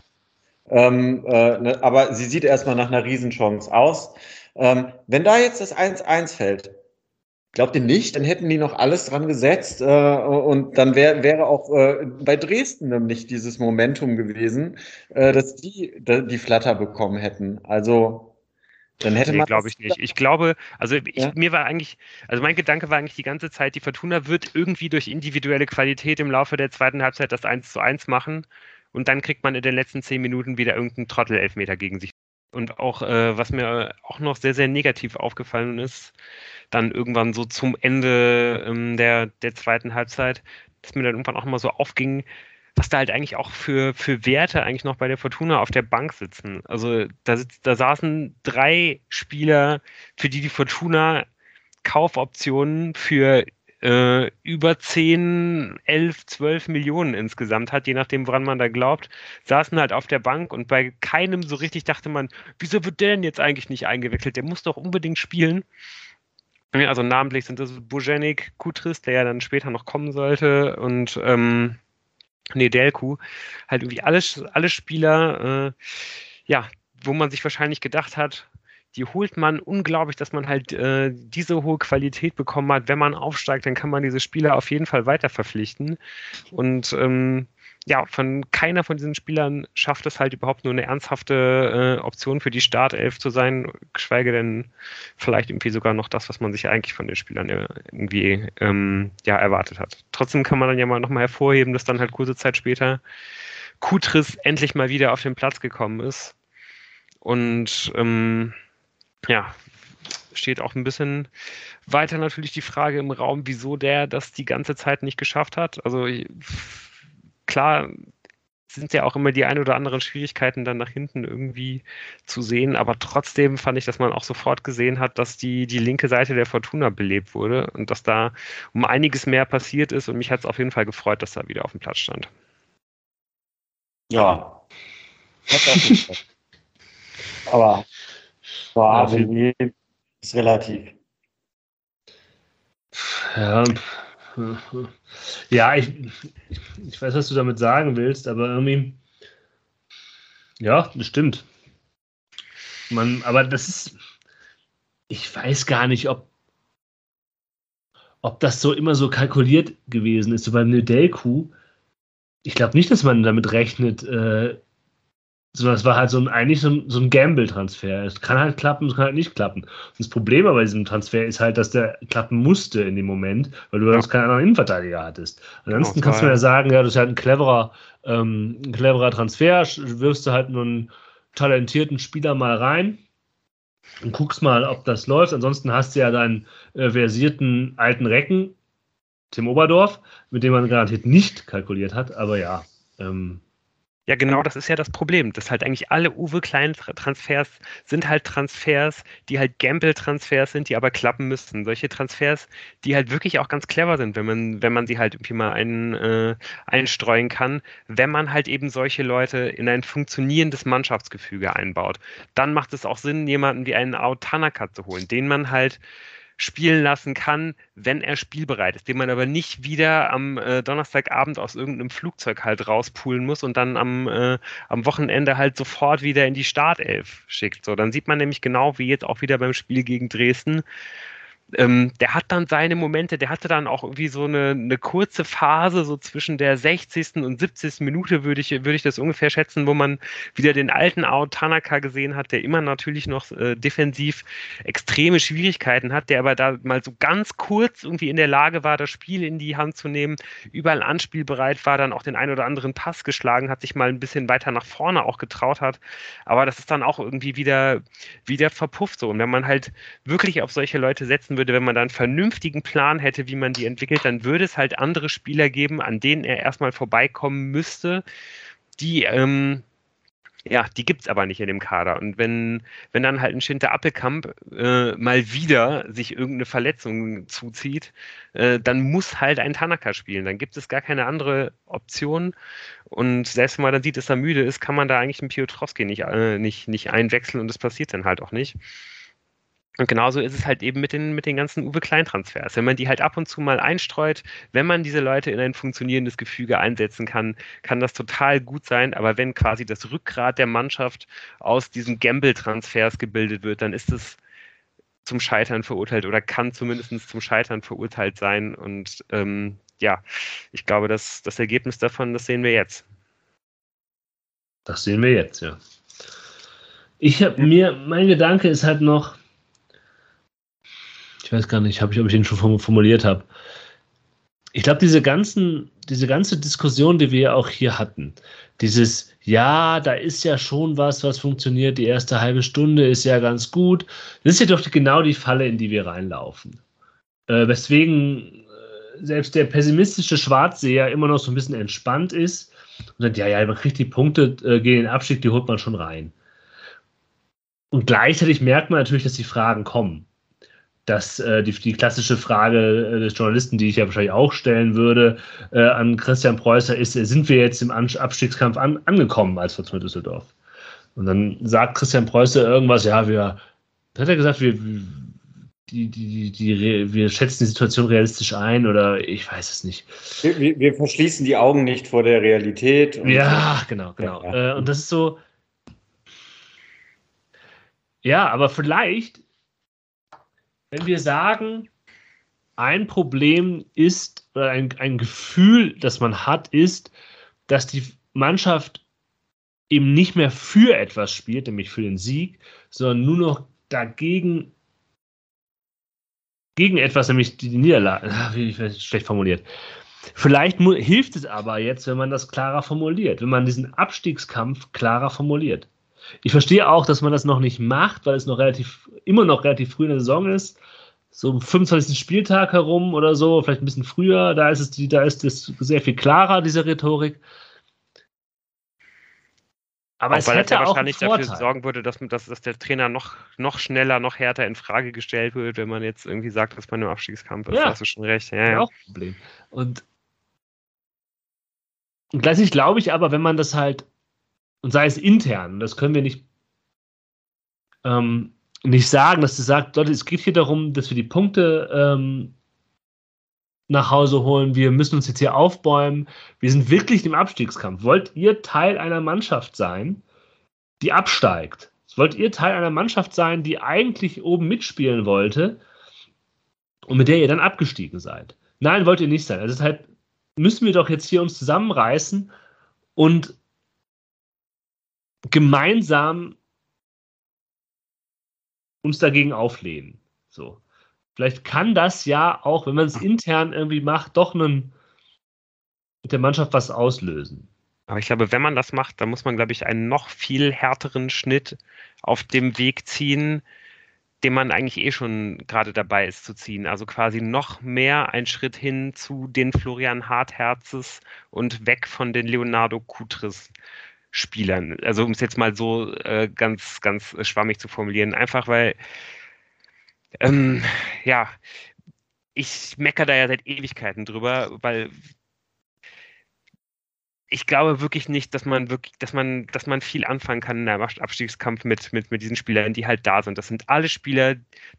Ähm, äh, ne, aber sie sieht erstmal nach einer Riesenchance aus. Ähm, wenn da jetzt das 1-1 fällt, glaubt ihr nicht, dann hätten die noch alles dran gesetzt äh, und dann wär, wäre auch äh, bei Dresden nämlich dieses Momentum gewesen, äh, dass die die Flatter bekommen hätten. Also dann hätte nee, man. glaube ich nicht. Ich glaube, also ich, ja? mir war eigentlich, also mein Gedanke war eigentlich die ganze Zeit, die Fortuna wird irgendwie durch individuelle Qualität im Laufe der zweiten Halbzeit das 1 zu 1 machen und dann kriegt man in den letzten zehn Minuten wieder irgendeinen Trottel-Elfmeter gegen sich. Und auch, äh, was mir auch noch sehr, sehr negativ aufgefallen ist, dann irgendwann so zum Ende ähm, der, der zweiten Halbzeit, dass mir dann irgendwann auch mal so aufging, was da halt eigentlich auch für, für Werte eigentlich noch bei der Fortuna auf der Bank sitzen. Also da, da saßen drei Spieler, für die die Fortuna Kaufoptionen für äh, über 10, 11, 12 Millionen insgesamt hat, je nachdem, woran man da glaubt, saßen halt auf der Bank und bei keinem so richtig dachte man, wieso wird der denn jetzt eigentlich nicht eingewechselt? Der muss doch unbedingt spielen. Also namentlich sind das Bojenik, Kutris, der ja dann später noch kommen sollte und ähm, nee, Delku. Halt irgendwie alle, alle Spieler, äh, ja, wo man sich wahrscheinlich gedacht hat, die holt man unglaublich, dass man halt äh, diese hohe Qualität bekommen hat. Wenn man aufsteigt, dann kann man diese Spieler auf jeden Fall weiter verpflichten. Und ähm, ja, von keiner von diesen Spielern schafft es halt überhaupt nur eine ernsthafte äh, Option für die Startelf zu sein, geschweige denn vielleicht irgendwie sogar noch das, was man sich eigentlich von den Spielern irgendwie ähm, ja, erwartet hat. Trotzdem kann man dann ja mal nochmal hervorheben, dass dann halt kurze Zeit später Kutris endlich mal wieder auf den Platz gekommen ist. Und ähm, ja, steht auch ein bisschen weiter natürlich die Frage im Raum, wieso der das die ganze Zeit nicht geschafft hat. Also klar sind ja auch immer die ein oder anderen Schwierigkeiten dann nach hinten irgendwie zu sehen, aber trotzdem fand ich, dass man auch sofort gesehen hat, dass die, die linke Seite der Fortuna belebt wurde und dass da um einiges mehr passiert ist und mich hat es auf jeden Fall gefreut, dass er wieder auf dem Platz stand. Ja, aber war ja, ist relativ. Ja, (laughs) ja, ich, ich weiß, was du damit sagen willst, aber irgendwie, ja, das stimmt. Man, aber das ist, ich weiß gar nicht, ob, ob das so immer so kalkuliert gewesen ist. So beim Nedelku, ich glaube nicht, dass man damit rechnet, äh, sondern es war halt so ein, eigentlich so ein, so ein Gamble-Transfer. Es kann halt klappen, es kann halt nicht klappen. Und das Problem bei diesem Transfer ist halt, dass der klappen musste in dem Moment, weil du ja. sonst keinen anderen Innenverteidiger hattest. Ansonsten oh, kannst du ja sagen, ja, das ist halt ein cleverer, ähm, ein cleverer Transfer, wirfst du halt nur einen talentierten Spieler mal rein und guckst mal, ob das läuft. Ansonsten hast du ja deinen äh, versierten alten Recken, Tim Oberdorf, mit dem man garantiert nicht kalkuliert hat, aber ja, ähm, ja, genau, das ist ja das Problem, dass halt eigentlich alle Uwe Klein Transfers sind halt Transfers, die halt Gamble Transfers sind, die aber klappen müssen. Solche Transfers, die halt wirklich auch ganz clever sind, wenn man wenn man sie halt irgendwie mal ein, äh, einstreuen kann, wenn man halt eben solche Leute in ein funktionierendes Mannschaftsgefüge einbaut. Dann macht es auch Sinn, jemanden wie einen Ao Tanaka zu holen, den man halt spielen lassen kann, wenn er spielbereit ist, den man aber nicht wieder am äh, Donnerstagabend aus irgendeinem Flugzeug halt rauspulen muss und dann am, äh, am Wochenende halt sofort wieder in die Startelf schickt. So, dann sieht man nämlich genau, wie jetzt auch wieder beim Spiel gegen Dresden, ähm, der hat dann seine Momente, der hatte dann auch irgendwie so eine, eine kurze Phase, so zwischen der 60. und 70. Minute würde ich, würde ich das ungefähr schätzen, wo man wieder den alten Ao Tanaka gesehen hat, der immer natürlich noch äh, defensiv extreme Schwierigkeiten hat, der aber da mal so ganz kurz irgendwie in der Lage war, das Spiel in die Hand zu nehmen, überall anspielbereit war, dann auch den einen oder anderen Pass geschlagen hat, sich mal ein bisschen weiter nach vorne auch getraut hat. Aber das ist dann auch irgendwie wieder, wieder verpufft so. Und wenn man halt wirklich auf solche Leute setzen würde, würde, wenn man da einen vernünftigen Plan hätte, wie man die entwickelt, dann würde es halt andere Spieler geben, an denen er erstmal vorbeikommen müsste, die, ähm, ja, die gibt es aber nicht in dem Kader. Und wenn, wenn dann halt ein Schinter Appelkamp äh, mal wieder sich irgendeine Verletzung zuzieht, äh, dann muss halt ein Tanaka spielen. Dann gibt es gar keine andere Option. Und selbst wenn man dann sieht, dass er müde ist, kann man da eigentlich einen Piotrowski nicht, äh, nicht, nicht einwechseln und das passiert dann halt auch nicht. Und genauso ist es halt eben mit den, mit den ganzen Uwe Klein-Transfers. Wenn man die halt ab und zu mal einstreut, wenn man diese Leute in ein funktionierendes Gefüge einsetzen kann, kann das total gut sein. Aber wenn quasi das Rückgrat der Mannschaft aus diesen Gamble-Transfers gebildet wird, dann ist es zum Scheitern verurteilt oder kann zumindest zum Scheitern verurteilt sein. Und ähm, ja, ich glaube, dass das Ergebnis davon, das sehen wir jetzt. Das sehen wir jetzt, ja. Ich habe mir, mein Gedanke ist halt noch, ich weiß gar nicht, ob ich, ob den schon formuliert habe. Ich glaube, diese diese ganze Diskussion, die wir auch hier hatten, dieses, ja, da ist ja schon was, was funktioniert, die erste halbe Stunde ist ja ganz gut, das ist ja doch genau die Falle, in die wir reinlaufen. Äh, weswegen äh, selbst der pessimistische Schwarzseher immer noch so ein bisschen entspannt ist und sagt, ja, ja, man kriegt die Punkte äh, gegen den Abstieg, die holt man schon rein. Und gleichzeitig merkt man natürlich, dass die Fragen kommen. Dass äh, die, die klassische Frage äh, des Journalisten, die ich ja wahrscheinlich auch stellen würde, äh, an Christian Preußer ist, äh, sind wir jetzt im Abstiegskampf an, angekommen als Fortuna Düsseldorf? Und dann sagt Christian Preußer irgendwas, ja, wir, hat er gesagt, wir, die, die, die, wir schätzen die Situation realistisch ein oder ich weiß es nicht. Wir, wir verschließen die Augen nicht vor der Realität. ja, genau, genau. Ja. Äh, und das ist so, ja, aber vielleicht wenn wir sagen, ein Problem ist, oder ein, ein Gefühl, das man hat, ist, dass die Mannschaft eben nicht mehr für etwas spielt, nämlich für den Sieg, sondern nur noch dagegen gegen etwas, nämlich die Niederlage. (laughs) Wie schlecht formuliert. Vielleicht hilft es aber jetzt, wenn man das klarer formuliert, wenn man diesen Abstiegskampf klarer formuliert. Ich verstehe auch, dass man das noch nicht macht, weil es noch relativ, immer noch relativ früh in der Saison ist. So am 25. Spieltag herum oder so, vielleicht ein bisschen früher, da ist es, die, da ist es sehr viel klarer, diese Rhetorik. Aber auch es weil hätte ja wahrscheinlich dafür sorgen würde, dass, dass, dass, der Trainer noch, noch schneller, noch härter in Frage gestellt wird, wenn man jetzt irgendwie sagt, dass man im Abstiegskampf ist. Ja. hast du schon recht. Ja, ja. auch ein Problem. Und, und gleichzeitig glaube ich aber, wenn man das halt und sei es intern, das können wir nicht, ähm, nicht sagen, dass du sagst, Leute, es geht hier darum, dass wir die Punkte ähm, nach Hause holen, wir müssen uns jetzt hier aufbäumen, wir sind wirklich im Abstiegskampf. Wollt ihr Teil einer Mannschaft sein, die absteigt? Wollt ihr Teil einer Mannschaft sein, die eigentlich oben mitspielen wollte und mit der ihr dann abgestiegen seid? Nein, wollt ihr nicht sein. Also deshalb müssen wir doch jetzt hier uns zusammenreißen und gemeinsam uns dagegen auflehnen. So. Vielleicht kann das ja auch, wenn man es intern irgendwie macht, doch einen, mit der Mannschaft was auslösen. Aber ich glaube, wenn man das macht, dann muss man, glaube ich, einen noch viel härteren Schnitt auf dem Weg ziehen, den man eigentlich eh schon gerade dabei ist zu ziehen. Also quasi noch mehr ein Schritt hin zu den Florian Hartherzes und weg von den Leonardo Kutris. Spielern. Also um es jetzt mal so äh, ganz, ganz schwammig zu formulieren. Einfach weil, ähm, ja, ich meckere da ja seit Ewigkeiten drüber, weil ich glaube wirklich nicht, dass man wirklich, dass man, dass man viel anfangen kann in einem Abstiegskampf mit, mit, mit diesen Spielern, die halt da sind. Das sind alle Spieler,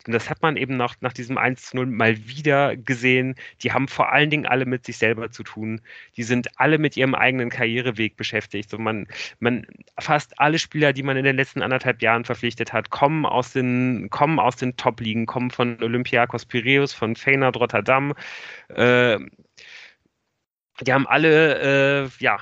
und das hat man eben nach, nach diesem 1 zu 0 mal wieder gesehen, die haben vor allen Dingen alle mit sich selber zu tun. Die sind alle mit ihrem eigenen Karriereweg beschäftigt. So man, man, fast alle Spieler, die man in den letzten anderthalb Jahren verpflichtet hat, kommen aus den, kommen aus den Top-Ligen, kommen von Olympiakos Piraeus, von Feyenoord Rotterdam, äh, die haben alle, äh, ja,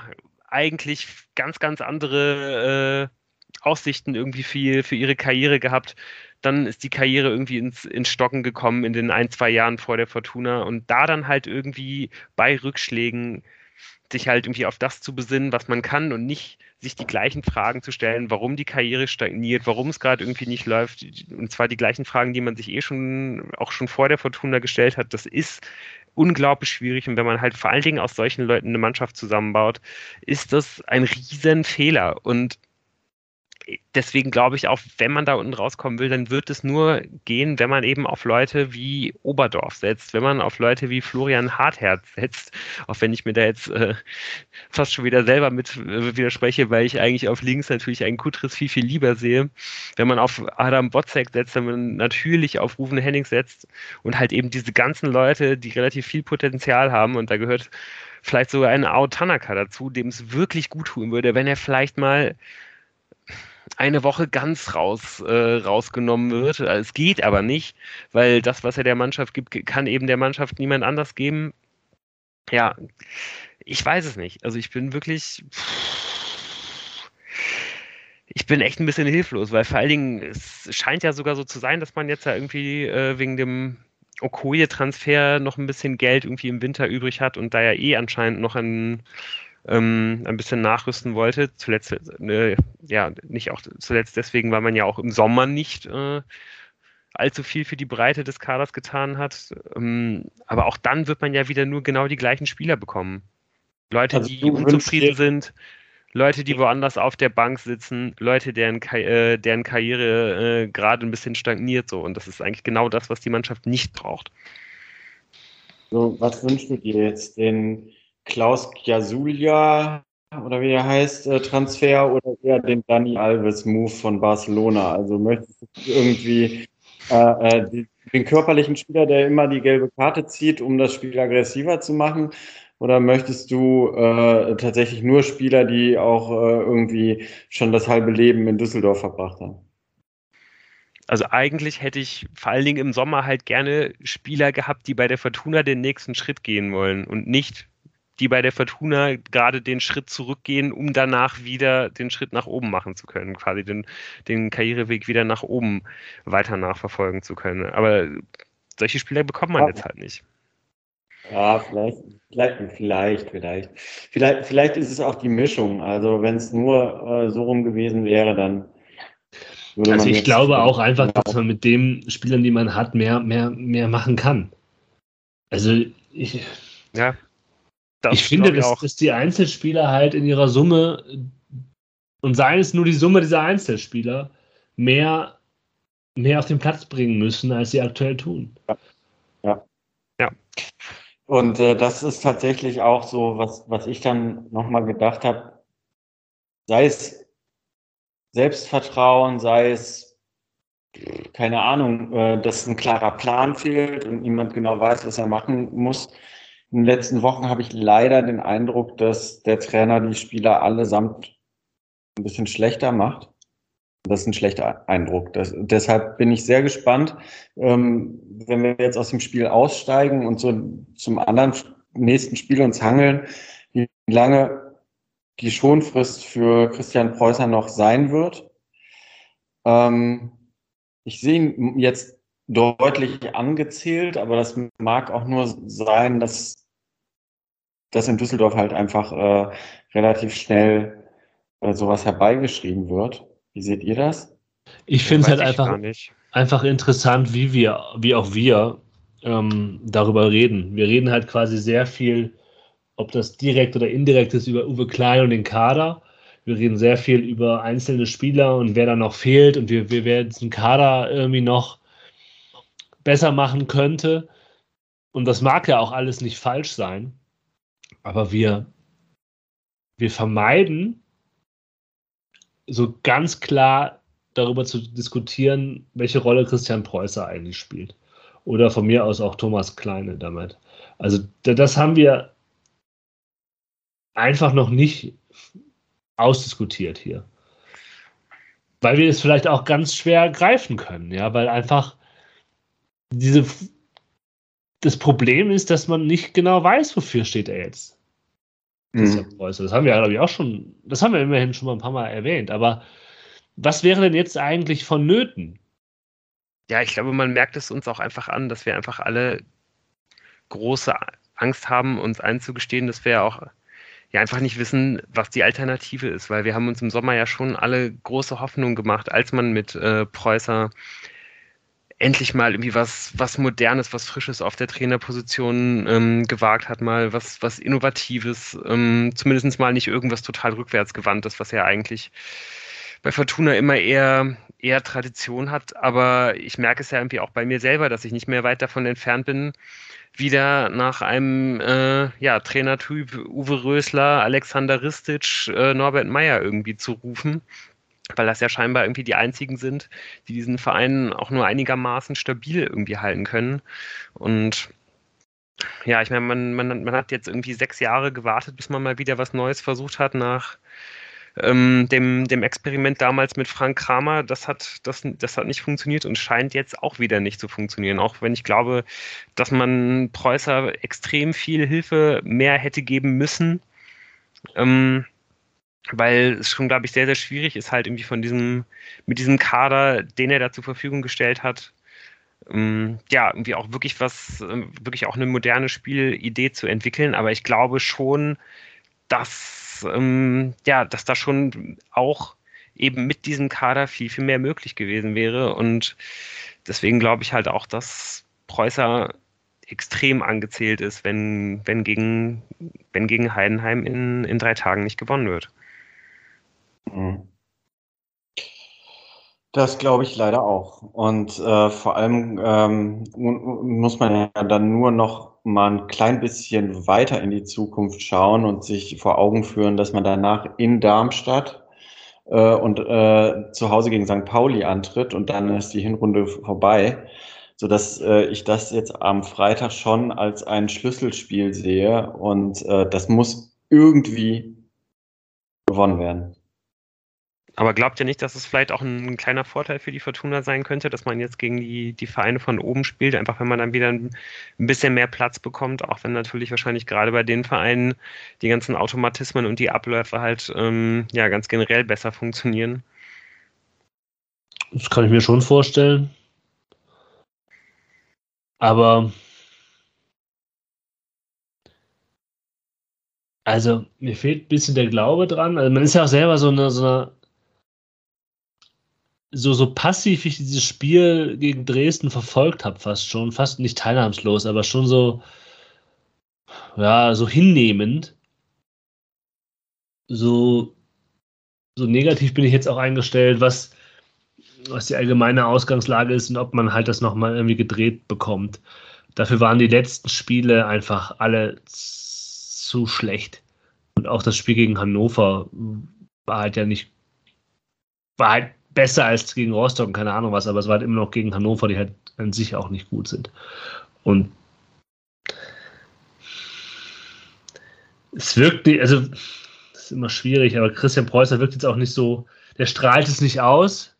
eigentlich ganz, ganz andere äh, Aussichten irgendwie für, für ihre Karriere gehabt. Dann ist die Karriere irgendwie ins, ins Stocken gekommen in den ein, zwei Jahren vor der Fortuna und da dann halt irgendwie bei Rückschlägen sich halt irgendwie auf das zu besinnen, was man kann und nicht sich die gleichen Fragen zu stellen, warum die Karriere stagniert, warum es gerade irgendwie nicht läuft. Und zwar die gleichen Fragen, die man sich eh schon, auch schon vor der Fortuna gestellt hat. Das ist unglaublich schwierig. Und wenn man halt vor allen Dingen aus solchen Leuten eine Mannschaft zusammenbaut, ist das ein Riesenfehler. Und deswegen glaube ich auch, wenn man da unten rauskommen will, dann wird es nur gehen, wenn man eben auf Leute wie Oberdorf setzt, wenn man auf Leute wie Florian Hartherz setzt, auch wenn ich mir da jetzt äh, fast schon wieder selber mit äh, widerspreche, weil ich eigentlich auf links natürlich einen Kutris viel, viel lieber sehe. Wenn man auf Adam Botzek setzt, wenn man natürlich auf Rufen Henning setzt und halt eben diese ganzen Leute, die relativ viel Potenzial haben und da gehört vielleicht sogar ein Ao Tanaka dazu, dem es wirklich gut tun würde, wenn er vielleicht mal eine Woche ganz raus, äh, rausgenommen wird. Es geht aber nicht, weil das, was er der Mannschaft gibt, kann eben der Mannschaft niemand anders geben. Ja, ich weiß es nicht. Also ich bin wirklich. Ich bin echt ein bisschen hilflos, weil vor allen Dingen, es scheint ja sogar so zu sein, dass man jetzt ja irgendwie äh, wegen dem Okoye-Transfer noch ein bisschen Geld irgendwie im Winter übrig hat und da ja eh anscheinend noch ein ähm, ein bisschen nachrüsten wollte. Zuletzt, äh, ja, nicht auch zuletzt deswegen, weil man ja auch im Sommer nicht äh, allzu viel für die Breite des Kaders getan hat. Ähm, aber auch dann wird man ja wieder nur genau die gleichen Spieler bekommen. Leute, also die unzufrieden sind, Leute, die woanders auf der Bank sitzen, Leute, deren, äh, deren Karriere äh, gerade ein bisschen stagniert so. Und das ist eigentlich genau das, was die Mannschaft nicht braucht. So, was wünschst du dir jetzt? Den Klaus Giasulia oder wie er heißt, äh, Transfer oder eher den Dani Alves Move von Barcelona? Also möchtest du irgendwie äh, äh den körperlichen Spieler, der immer die gelbe Karte zieht, um das Spiel aggressiver zu machen? Oder möchtest du äh, tatsächlich nur Spieler, die auch äh, irgendwie schon das halbe Leben in Düsseldorf verbracht haben? Also eigentlich hätte ich vor allen Dingen im Sommer halt gerne Spieler gehabt, die bei der Fortuna den nächsten Schritt gehen wollen und nicht die bei der Fortuna gerade den Schritt zurückgehen, um danach wieder den Schritt nach oben machen zu können, quasi den, den Karriereweg wieder nach oben weiter nachverfolgen zu können. Aber solche Spieler bekommt man ja. jetzt halt nicht. Ja, vielleicht, vielleicht, vielleicht, vielleicht. Vielleicht, vielleicht ist es auch die Mischung. Also wenn es nur äh, so rum gewesen wäre, dann würde Also ich glaube auch einfach, dass man mit den Spielern, die man hat, mehr, mehr, mehr machen kann. Also ich. Ja. Ich finde, dass, dass die Einzelspieler halt in ihrer Summe und seien es nur die Summe dieser Einzelspieler mehr, mehr auf den Platz bringen müssen, als sie aktuell tun. Ja. Ja. ja. Und äh, das ist tatsächlich auch so, was, was ich dann nochmal gedacht habe, sei es Selbstvertrauen, sei es, keine Ahnung, äh, dass ein klarer Plan fehlt und niemand genau weiß, was er machen muss. In den letzten Wochen habe ich leider den Eindruck, dass der Trainer die Spieler allesamt ein bisschen schlechter macht. Das ist ein schlechter Eindruck. Das, deshalb bin ich sehr gespannt, ähm, wenn wir jetzt aus dem Spiel aussteigen und so zum anderen nächsten Spiel uns hangeln, wie lange die Schonfrist für Christian Preußer noch sein wird. Ähm, ich sehe ihn jetzt deutlich angezählt, aber das mag auch nur sein, dass das in Düsseldorf halt einfach äh, relativ schnell äh, sowas herbeigeschrieben wird. Wie seht ihr das? Ich finde es halt einfach, einfach interessant, wie wir, wie auch wir ähm, darüber reden. Wir reden halt quasi sehr viel, ob das direkt oder indirekt ist, über Uwe Klein und den Kader. Wir reden sehr viel über einzelne Spieler und wer da noch fehlt und wir, wir wer diesen Kader irgendwie noch besser machen könnte. Und das mag ja auch alles nicht falsch sein. Aber wir, wir vermeiden so ganz klar darüber zu diskutieren, welche Rolle Christian Preußer eigentlich spielt. Oder von mir aus auch Thomas Kleine damit. Also das haben wir einfach noch nicht ausdiskutiert hier. Weil wir es vielleicht auch ganz schwer greifen können, ja, weil einfach diese das Problem ist, dass man nicht genau weiß, wofür steht er jetzt. Mhm. Das haben wir, glaube ich, auch schon, das haben wir immerhin schon mal ein paar Mal erwähnt. Aber was wäre denn jetzt eigentlich vonnöten? Ja, ich glaube, man merkt es uns auch einfach an, dass wir einfach alle große Angst haben, uns einzugestehen, dass wir auch ja einfach nicht wissen, was die Alternative ist, weil wir haben uns im Sommer ja schon alle große Hoffnung gemacht, als man mit äh, Preußer endlich mal irgendwie was, was Modernes, was Frisches auf der Trainerposition ähm, gewagt hat, mal was, was Innovatives, ähm, zumindest mal nicht irgendwas total rückwärtsgewandtes, was ja eigentlich bei Fortuna immer eher, eher Tradition hat. Aber ich merke es ja irgendwie auch bei mir selber, dass ich nicht mehr weit davon entfernt bin, wieder nach einem äh, ja, Trainertyp Uwe Rösler, Alexander Ristic, äh, Norbert Meyer irgendwie zu rufen weil das ja scheinbar irgendwie die einzigen sind, die diesen Verein auch nur einigermaßen stabil irgendwie halten können. Und ja, ich meine, man, man, man hat jetzt irgendwie sechs Jahre gewartet, bis man mal wieder was Neues versucht hat nach ähm, dem, dem Experiment damals mit Frank Kramer. Das hat, das, das hat nicht funktioniert und scheint jetzt auch wieder nicht zu funktionieren. Auch wenn ich glaube, dass man Preußer extrem viel Hilfe mehr hätte geben müssen. Ähm, weil es schon, glaube ich, sehr, sehr schwierig ist, halt irgendwie von diesem, mit diesem Kader, den er da zur Verfügung gestellt hat, ähm, ja, irgendwie auch wirklich was, äh, wirklich auch eine moderne Spielidee zu entwickeln. Aber ich glaube schon, dass, ähm, ja, dass da schon auch eben mit diesem Kader viel, viel mehr möglich gewesen wäre. Und deswegen glaube ich halt auch, dass Preußer extrem angezählt ist, wenn, wenn, gegen, wenn gegen Heidenheim in, in drei Tagen nicht gewonnen wird. Mhm. Das glaube ich leider auch. Und äh, vor allem ähm, muss man ja dann nur noch mal ein klein bisschen weiter in die Zukunft schauen und sich vor Augen führen, dass man danach in Darmstadt äh, und äh, zu Hause gegen St. Pauli antritt und dann ist die Hinrunde vorbei, sodass äh, ich das jetzt am Freitag schon als ein Schlüsselspiel sehe und äh, das muss irgendwie gewonnen werden. Aber glaubt ihr nicht, dass es vielleicht auch ein, ein, kleiner Vorteil für die Fortuna sein könnte, dass man jetzt gegen die, die Vereine von oben spielt, einfach wenn man dann wieder ein, ein, bisschen mehr Platz bekommt, auch wenn natürlich wahrscheinlich gerade bei den Vereinen die ganzen Automatismen und die Abläufe halt ähm, ja ganz generell besser funktionieren? Das kann ich mir schon vorstellen. Aber also mir fehlt ein bisschen der Glaube dran. Also man ist ja auch selber so eine, so eine so, so passiv ich dieses Spiel gegen Dresden verfolgt habe, fast schon, fast nicht teilnahmslos, aber schon so, ja, so hinnehmend. So, so negativ bin ich jetzt auch eingestellt, was, was die allgemeine Ausgangslage ist und ob man halt das nochmal irgendwie gedreht bekommt. Dafür waren die letzten Spiele einfach alle zu schlecht. Und auch das Spiel gegen Hannover war halt ja nicht, war halt besser als gegen Rostock keine Ahnung was, aber es war halt immer noch gegen Hannover, die halt an sich auch nicht gut sind. Und es wirkt, also das ist immer schwierig, aber Christian Preußer wirkt jetzt auch nicht so, der strahlt es nicht aus.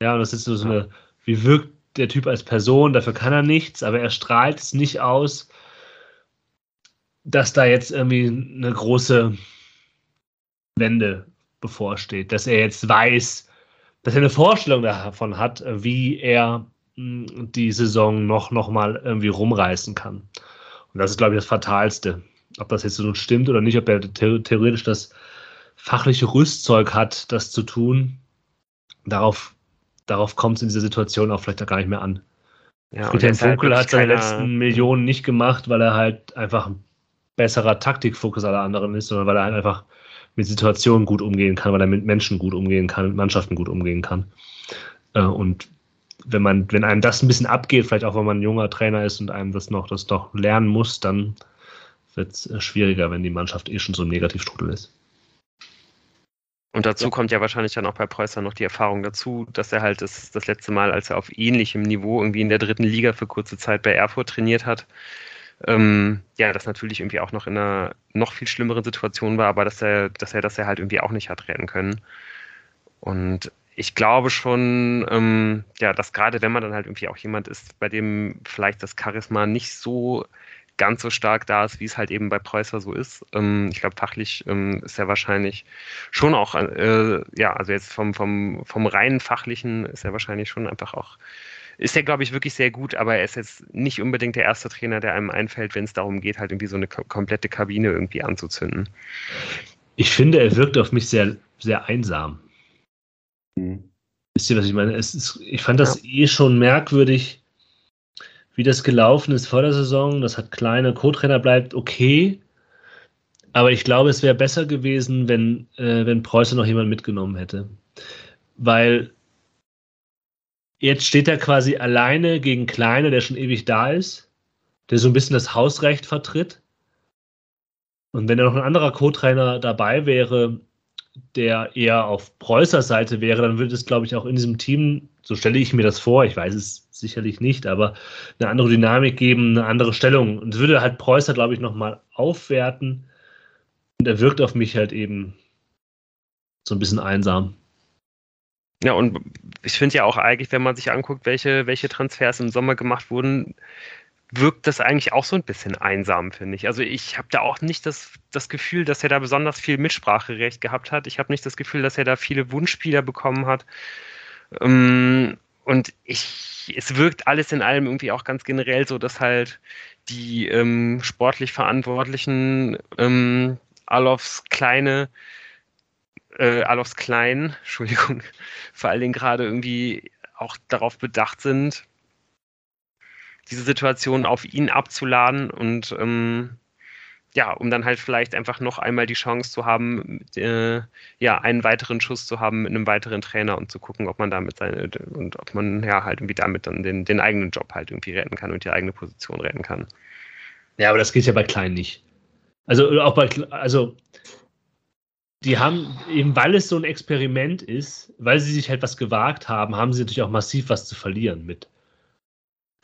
Ja, und das ist so eine, wie wirkt der Typ als Person, dafür kann er nichts, aber er strahlt es nicht aus, dass da jetzt irgendwie eine große Wende bevorsteht, dass er jetzt weiß, dass er eine Vorstellung davon hat, wie er hm, die Saison noch, noch mal irgendwie rumreißen kann. Und das ist, glaube ich, das Fatalste. Ob das jetzt so stimmt oder nicht, ob er theoretisch das fachliche Rüstzeug hat, das zu tun, darauf, darauf kommt es in dieser Situation auch vielleicht auch gar nicht mehr an. Ja, Friedhelm Funkel hat seine letzten Millionen nicht gemacht, weil er halt einfach ein besserer Taktikfokus aller anderen ist, sondern weil er halt einfach mit Situationen gut umgehen kann, weil er mit Menschen gut umgehen kann, mit Mannschaften gut umgehen kann. Äh, und wenn man, wenn einem das ein bisschen abgeht, vielleicht auch wenn man ein junger Trainer ist und einem das noch, das doch lernen muss, dann wird es äh, schwieriger, wenn die Mannschaft eh schon so im Negativstrudel ist. Und dazu ja. kommt ja wahrscheinlich dann auch bei Preußer noch die Erfahrung dazu, dass er halt das, das letzte Mal, als er auf ähnlichem Niveau irgendwie in der dritten Liga für kurze Zeit bei Erfurt trainiert hat, ähm, ja, das natürlich irgendwie auch noch in einer noch viel schlimmeren Situation war, aber dass er, dass er das ja halt irgendwie auch nicht hat retten können. Und ich glaube schon, ähm, ja, dass gerade wenn man dann halt irgendwie auch jemand ist, bei dem vielleicht das Charisma nicht so ganz so stark da ist, wie es halt eben bei Preußer so ist. Ähm, ich glaube, fachlich ähm, ist er wahrscheinlich schon auch, äh, ja, also jetzt vom, vom, vom reinen Fachlichen ist er wahrscheinlich schon einfach auch ist er, glaube ich, wirklich sehr gut, aber er ist jetzt nicht unbedingt der erste Trainer, der einem einfällt, wenn es darum geht, halt irgendwie so eine komplette Kabine irgendwie anzuzünden. Ich finde, er wirkt auf mich sehr, sehr einsam. Mhm. Wisst ihr, was ich meine? Ist, ich fand das ja. eh schon merkwürdig, wie das gelaufen ist vor der Saison. Das hat kleine Co-Trainer bleibt okay. Aber ich glaube, es wäre besser gewesen, wenn, äh, wenn Preußen noch jemand mitgenommen hätte. Weil Jetzt steht er quasi alleine gegen Kleine, der schon ewig da ist, der so ein bisschen das Hausrecht vertritt. Und wenn da noch ein anderer Co-Trainer dabei wäre, der eher auf Preußers Seite wäre, dann würde es, glaube ich, auch in diesem Team, so stelle ich mir das vor, ich weiß es sicherlich nicht, aber eine andere Dynamik geben, eine andere Stellung. Und es würde halt Preußer, glaube ich, nochmal aufwerten. Und er wirkt auf mich halt eben so ein bisschen einsam. Ja, und ich finde ja auch eigentlich, wenn man sich anguckt, welche, welche Transfers im Sommer gemacht wurden, wirkt das eigentlich auch so ein bisschen einsam, finde ich. Also ich habe da auch nicht das, das Gefühl, dass er da besonders viel Mitspracherecht gehabt hat. Ich habe nicht das Gefühl, dass er da viele Wunschspieler bekommen hat. Ähm, und ich, es wirkt alles in allem irgendwie auch ganz generell so, dass halt die ähm, sportlich Verantwortlichen ähm, Alofs kleine äh, Alofs Klein, (laughs) Entschuldigung, vor allen Dingen gerade irgendwie auch darauf bedacht sind, diese Situation auf ihn abzuladen und ähm, ja, um dann halt vielleicht einfach noch einmal die Chance zu haben, äh, ja, einen weiteren Schuss zu haben mit einem weiteren Trainer und zu gucken, ob man damit seine, und ob man ja halt irgendwie damit dann den, den eigenen Job halt irgendwie retten kann und die eigene Position retten kann. Ja, aber das geht ja bei Klein nicht. Also auch bei, also die haben, eben weil es so ein Experiment ist, weil sie sich halt was gewagt haben, haben sie natürlich auch massiv was zu verlieren mit.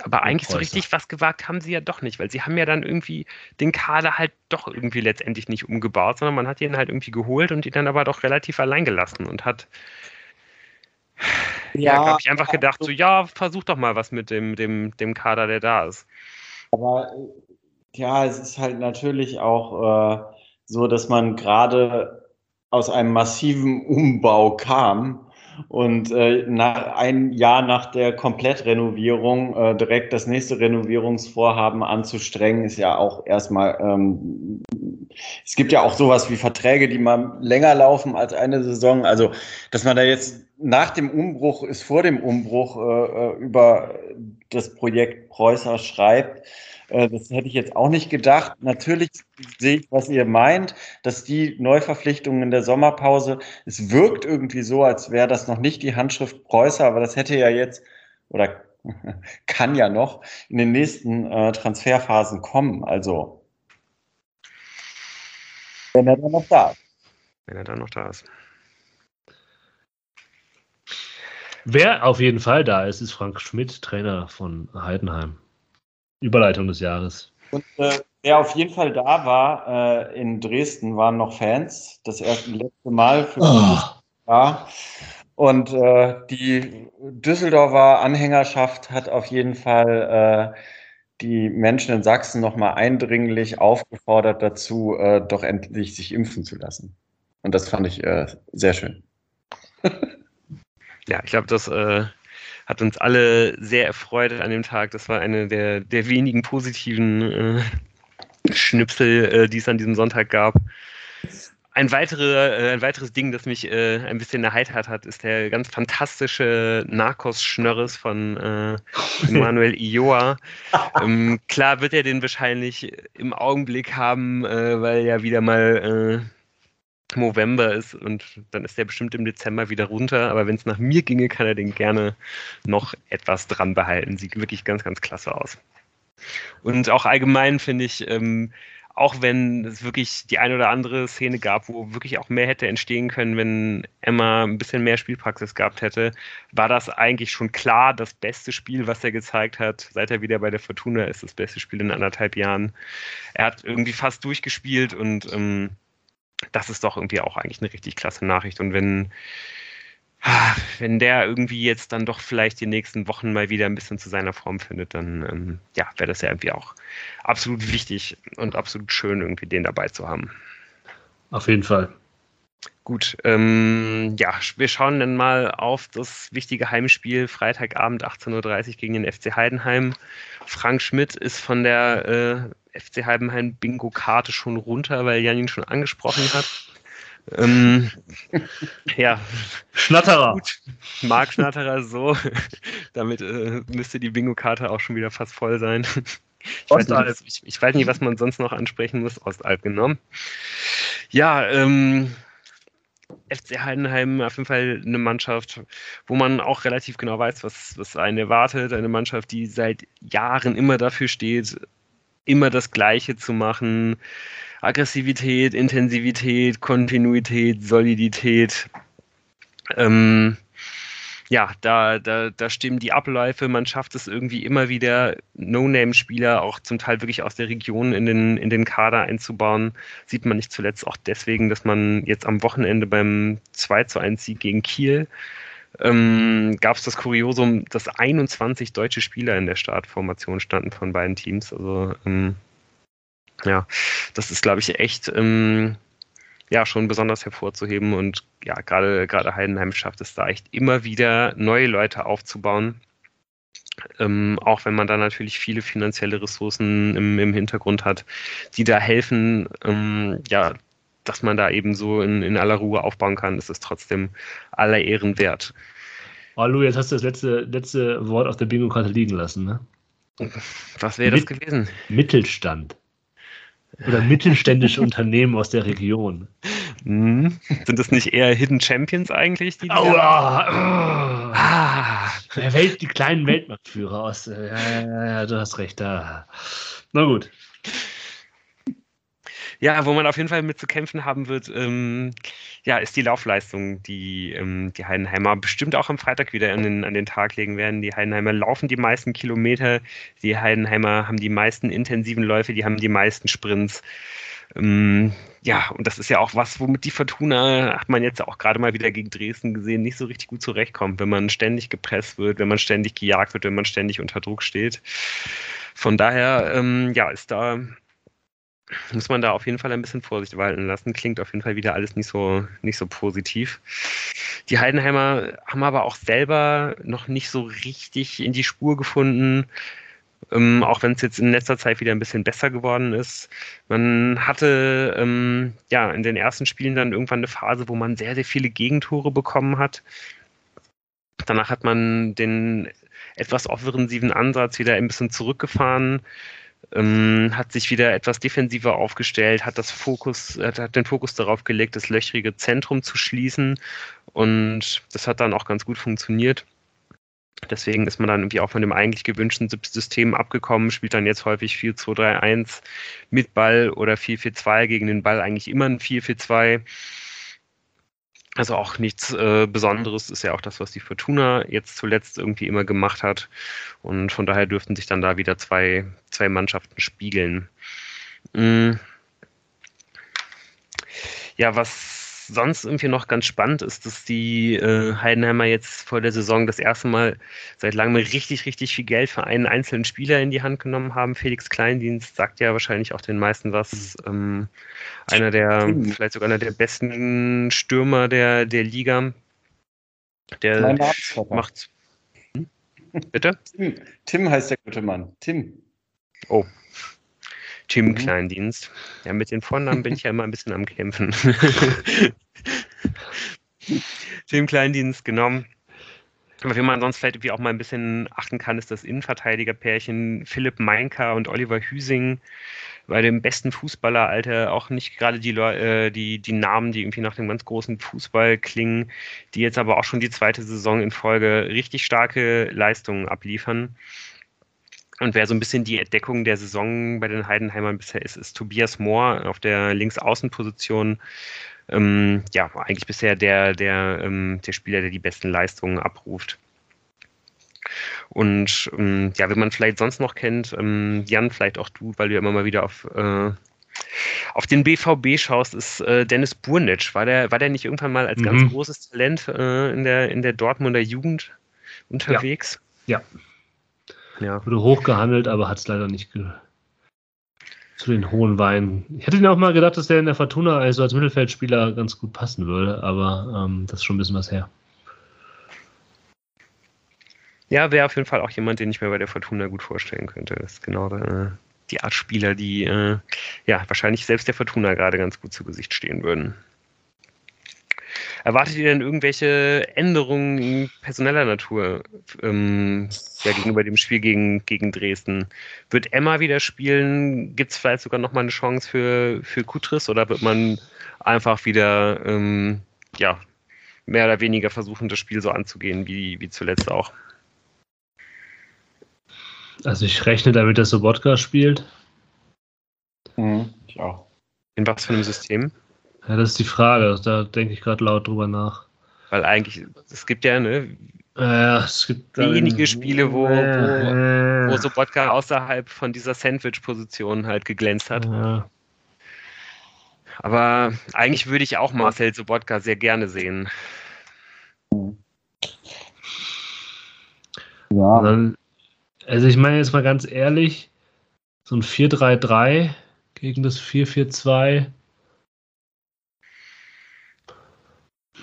Aber eigentlich so richtig was gewagt haben sie ja doch nicht, weil sie haben ja dann irgendwie den Kader halt doch irgendwie letztendlich nicht umgebaut, sondern man hat ihn halt irgendwie geholt und ihn dann aber doch relativ allein gelassen und hat ja, ja habe ich einfach gedacht, so ja, versuch doch mal was mit dem, dem, dem Kader, der da ist. Aber ja, es ist halt natürlich auch äh, so, dass man gerade aus einem massiven Umbau kam und äh, nach, ein Jahr nach der Komplettrenovierung äh, direkt das nächste Renovierungsvorhaben anzustrengen, ist ja auch erstmal, ähm, es gibt ja auch sowas wie Verträge, die mal länger laufen als eine Saison. Also, dass man da jetzt nach dem Umbruch ist vor dem Umbruch äh, äh über das Projekt Preußer schreibt, das hätte ich jetzt auch nicht gedacht. Natürlich sehe ich, was ihr meint, dass die Neuverpflichtungen in der Sommerpause, es wirkt irgendwie so, als wäre das noch nicht die Handschrift Preußer, aber das hätte ja jetzt oder (laughs) kann ja noch in den nächsten äh, Transferphasen kommen. Also, wenn er dann noch da ist. Wenn er dann noch da ist. Wer auf jeden Fall da ist, ist Frank Schmidt, Trainer von Heidenheim. Überleitung des Jahres. Und äh, wer auf jeden Fall da war äh, in Dresden, waren noch Fans. Das erste letzte Mal für oh. Jahr. Und äh, die Düsseldorfer Anhängerschaft hat auf jeden Fall äh, die Menschen in Sachsen nochmal eindringlich aufgefordert dazu, äh, doch endlich sich impfen zu lassen. Und das fand ich äh, sehr schön. ja, ich glaube, das äh, hat uns alle sehr erfreut an dem Tag. Das war eine der, der wenigen positiven äh, Schnipsel, äh, die es an diesem Sonntag gab. Ein, weitere, äh, ein weiteres Ding, das mich äh, ein bisschen erheitert hat, ist der ganz fantastische Narcos-Schnörres von äh, Manuel (laughs) Ioa. ähm, klar wird er den wahrscheinlich im Augenblick haben, äh, weil ja wieder mal äh, November ist und dann ist der bestimmt im Dezember wieder runter. Aber wenn es nach mir ginge, kann er den gerne noch etwas dran behalten. Sieht wirklich ganz, ganz klasse aus. Und auch allgemein finde ich, ähm, auch wenn es wirklich die eine oder andere Szene gab, wo wirklich auch mehr hätte entstehen können, wenn Emma ein bisschen mehr Spielpraxis gehabt hätte, war das eigentlich schon klar das beste Spiel, was er gezeigt hat. Seit er wieder bei der Fortuna ist, das beste Spiel in anderthalb Jahren. Er hat irgendwie fast durchgespielt und ähm, das ist doch irgendwie auch eigentlich eine richtig klasse Nachricht. Und wenn, wenn der irgendwie jetzt dann doch vielleicht die nächsten Wochen mal wieder ein bisschen zu seiner Form findet, dann ähm, ja, wäre das ja irgendwie auch absolut wichtig und absolut schön, irgendwie den dabei zu haben. Auf jeden Fall. Gut, ähm, ja, wir schauen dann mal auf das wichtige Heimspiel Freitagabend 18.30 Uhr gegen den FC Heidenheim. Frank Schmidt ist von der äh, FC Heidenheim Bingo-Karte schon runter, weil Jan ihn schon angesprochen hat. Ähm, (laughs) ja. Schnatterer. Gut. Marc Schnatterer, so. (laughs) Damit äh, müsste die Bingo-Karte auch schon wieder fast voll sein. (laughs) Ich weiß, nicht, ich, ich weiß, nicht, was man sonst noch ansprechen muss. Ostalb genommen. Ja, ähm, FC Heidenheim auf jeden Fall eine Mannschaft, wo man auch relativ genau weiß, was, was einen erwartet. Eine Mannschaft, die seit Jahren immer dafür steht, immer das Gleiche zu machen. Aggressivität, Intensivität, Kontinuität, Solidität. Ähm, ja, da, da, da stimmen die Abläufe, man schafft es irgendwie immer wieder, No-Name-Spieler auch zum Teil wirklich aus der Region in den, in den Kader einzubauen. Sieht man nicht zuletzt auch deswegen, dass man jetzt am Wochenende beim 2 zu 1 Sieg gegen Kiel ähm, gab es das Kuriosum, dass 21 deutsche Spieler in der Startformation standen von beiden Teams. Also ähm, ja, das ist, glaube ich, echt ähm, ja schon besonders hervorzuheben und ja, gerade Heidenheim schafft es da echt immer wieder neue Leute aufzubauen. Ähm, auch wenn man da natürlich viele finanzielle Ressourcen im, im Hintergrund hat, die da helfen, ähm, ja, dass man da eben so in, in aller Ruhe aufbauen kann, ist es trotzdem aller Ehren wert. Hallo, jetzt hast du das letzte, letzte Wort auf der Bingo-Karte liegen lassen, ne? Was wäre das gewesen? Mittelstand. Oder mittelständische (laughs) Unternehmen aus der Region. Mhm. Sind das nicht eher Hidden Champions eigentlich? Die, Aua, oh. ah, Welt, die kleinen Weltmarktführer aus. Ja, ja, ja, du hast recht. Da. Na gut. Ja, wo man auf jeden Fall mit zu kämpfen haben wird, ähm, ja, ist die Laufleistung, die ähm, die Heidenheimer bestimmt auch am Freitag wieder an den, an den Tag legen werden. Die Heidenheimer laufen die meisten Kilometer, die Heidenheimer haben die meisten intensiven Läufe, die haben die meisten Sprints. Ähm, ja, und das ist ja auch was, womit die Fortuna, hat man jetzt auch gerade mal wieder gegen Dresden gesehen, nicht so richtig gut zurechtkommt, wenn man ständig gepresst wird, wenn man ständig gejagt wird, wenn man ständig unter Druck steht. Von daher, ähm, ja, ist da muss man da auf jeden Fall ein bisschen Vorsicht walten lassen. Klingt auf jeden Fall wieder alles nicht so, nicht so positiv. Die Heidenheimer haben aber auch selber noch nicht so richtig in die Spur gefunden. Ähm, auch wenn es jetzt in letzter Zeit wieder ein bisschen besser geworden ist. Man hatte ähm, ja in den ersten Spielen dann irgendwann eine Phase, wo man sehr, sehr viele Gegentore bekommen hat. Danach hat man den etwas offensiven Ansatz wieder ein bisschen zurückgefahren ähm, hat sich wieder etwas defensiver aufgestellt, hat das Fokus, hat, hat den Fokus darauf gelegt, das löchrige Zentrum zu schließen und das hat dann auch ganz gut funktioniert. Deswegen ist man dann irgendwie auch von dem eigentlich gewünschten System abgekommen, spielt dann jetzt häufig 4-2-3-1 mit Ball oder 4-4-2 gegen den Ball eigentlich immer ein 4-4-2. Also auch nichts äh, Besonderes ist ja auch das, was die Fortuna jetzt zuletzt irgendwie immer gemacht hat. Und von daher dürften sich dann da wieder zwei, zwei Mannschaften spiegeln. Mhm. Ja, was sonst irgendwie noch ganz spannend ist, dass die äh, Heidenheimer jetzt vor der Saison das erste Mal seit langem richtig, richtig viel Geld für einen einzelnen Spieler in die Hand genommen haben. Felix Kleindienst sagt ja wahrscheinlich auch den meisten was. Ähm, einer der, vielleicht sogar einer der besten Stürmer der, der Liga. Der macht. Hm? Bitte? Tim. Tim heißt der gute Mann. Tim. Oh, Tim mhm. Kleindienst. Ja, mit den Vornamen bin ich ja immer ein bisschen am Kämpfen. (laughs) Tim Kleindienst genommen. Aber wie man sonst vielleicht irgendwie auch mal ein bisschen achten kann, ist das Innenverteidigerpärchen Philipp Meinker und Oliver Hüsing bei dem besten Fußballeralter auch nicht gerade die, äh, die, die Namen, die irgendwie nach dem ganz großen Fußball klingen, die jetzt aber auch schon die zweite Saison in Folge richtig starke Leistungen abliefern. Und wer so ein bisschen die Entdeckung der Saison bei den Heidenheimern bisher ist, ist Tobias Mohr auf der Linksaußenposition. Ähm, ja, eigentlich bisher der, der, ähm, der Spieler, der die besten Leistungen abruft. Und ähm, ja, wenn man vielleicht sonst noch kennt, ähm, Jan, vielleicht auch du, weil du ja immer mal wieder auf, äh, auf den BVB schaust, ist äh, Dennis Burnitsch. War der, war der nicht irgendwann mal als mhm. ganz großes Talent äh, in, der, in der Dortmunder Jugend unterwegs? ja. ja. Ja. Wurde hochgehandelt, aber hat es leider nicht zu den hohen Weinen. Ich hätte ihn auch mal gedacht, dass der in der Fortuna also als Mittelfeldspieler ganz gut passen würde, aber ähm, das ist schon ein bisschen was her. Ja, wäre auf jeden Fall auch jemand, den ich mir bei der Fortuna gut vorstellen könnte. Das ist genau äh, die Art Spieler, die äh, ja wahrscheinlich selbst der Fortuna gerade ganz gut zu Gesicht stehen würden. Erwartet ihr denn irgendwelche Änderungen personeller Natur ähm, ja, gegenüber dem Spiel gegen, gegen Dresden? Wird Emma wieder spielen? Gibt es vielleicht sogar nochmal eine Chance für, für Kutris oder wird man einfach wieder ähm, ja, mehr oder weniger versuchen, das Spiel so anzugehen wie, wie zuletzt auch? Also ich rechne damit, dass Sobotka spielt. Mhm, ich auch. In was für einem System? Ja, das ist die Frage. Da denke ich gerade laut drüber nach. Weil eigentlich, es gibt ja, ne? Ja, es gibt wenige Spiele, wo, wo, wo Sobotka außerhalb von dieser Sandwich-Position halt geglänzt hat. Ja. Aber eigentlich würde ich auch Marcel Sobotka sehr gerne sehen. Ja. Dann, also ich meine jetzt mal ganz ehrlich, so ein 4-3-3 gegen das 4-4-2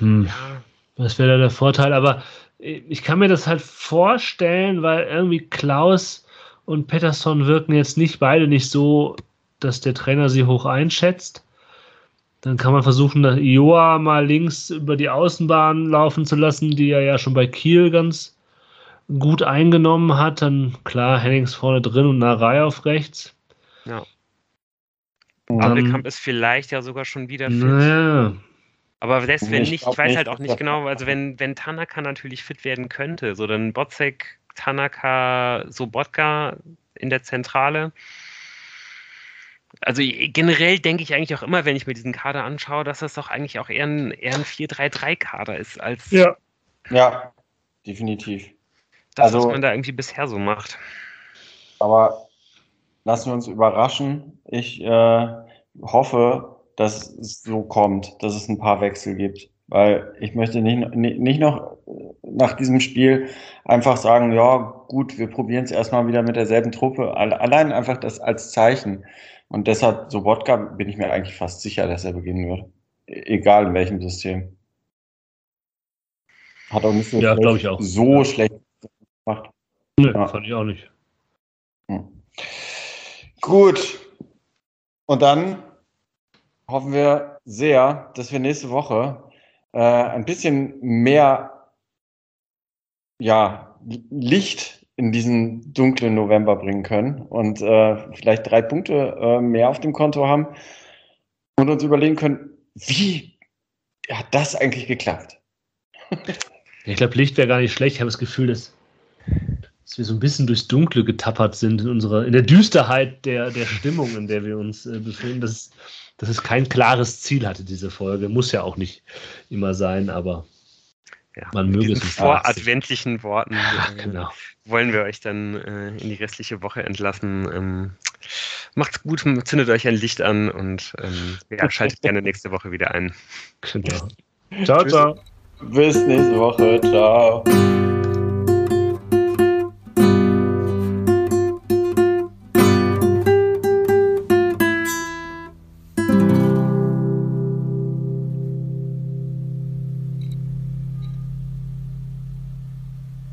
Hm. Ja. Was wäre da der Vorteil? Aber ich kann mir das halt vorstellen, weil irgendwie Klaus und Pettersson wirken jetzt nicht beide nicht so, dass der Trainer sie hoch einschätzt. Dann kann man versuchen, Joa mal links über die Außenbahn laufen zu lassen, die er ja schon bei Kiel ganz gut eingenommen hat. Dann klar, Hennings vorne drin und Narei auf rechts. Ja. Adelkamp ist vielleicht ja sogar schon wieder fit. Naja. Aber selbst wenn nicht, ich weiß halt auch nicht genau, also wenn, wenn Tanaka natürlich fit werden könnte, so dann Botzek, Tanaka, Sobotka in der Zentrale. Also generell denke ich eigentlich auch immer, wenn ich mir diesen Kader anschaue, dass das doch eigentlich auch eher ein, eher ein 4-3-3-Kader ist als. Ja. Ja, definitiv. Das, also, was man da irgendwie bisher so macht. Aber lassen wir uns überraschen. Ich äh, hoffe, dass es so kommt, dass es ein paar Wechsel gibt. Weil ich möchte nicht, nicht noch nach diesem Spiel einfach sagen, ja, gut, wir probieren es erstmal wieder mit derselben Truppe. Allein einfach das als Zeichen. Und deshalb, so Wodka, bin ich mir eigentlich fast sicher, dass er beginnen wird. E-, egal in welchem System. Hat auch nicht so, ja, schlecht, auch. so ja. schlecht gemacht. Nee, ja. fand ich auch nicht. Hm. Gut. Und dann hoffen wir sehr, dass wir nächste Woche äh, ein bisschen mehr ja, Licht in diesen dunklen November bringen können und äh, vielleicht drei Punkte äh, mehr auf dem Konto haben und uns überlegen können, wie hat das eigentlich geklappt? ich glaube, Licht wäre gar nicht schlecht. Ich habe das Gefühl, dass, dass, wir so ein bisschen durchs Dunkle getappert sind in unserer, in der Düsterheit der, der Stimmung, in der wir uns äh, befinden. Das, dass es kein klares Ziel hatte, diese Folge. Muss ja auch nicht immer sein, aber ja, man möge es nicht. Vor adventlichen Worten Ach, genau. wollen wir euch dann äh, in die restliche Woche entlassen. Ähm, macht's gut, zündet euch ein Licht an und ähm, ja, (laughs) schaltet gerne nächste Woche wieder ein. Genau. Ciao, ciao. Bis nächste Woche. Ciao.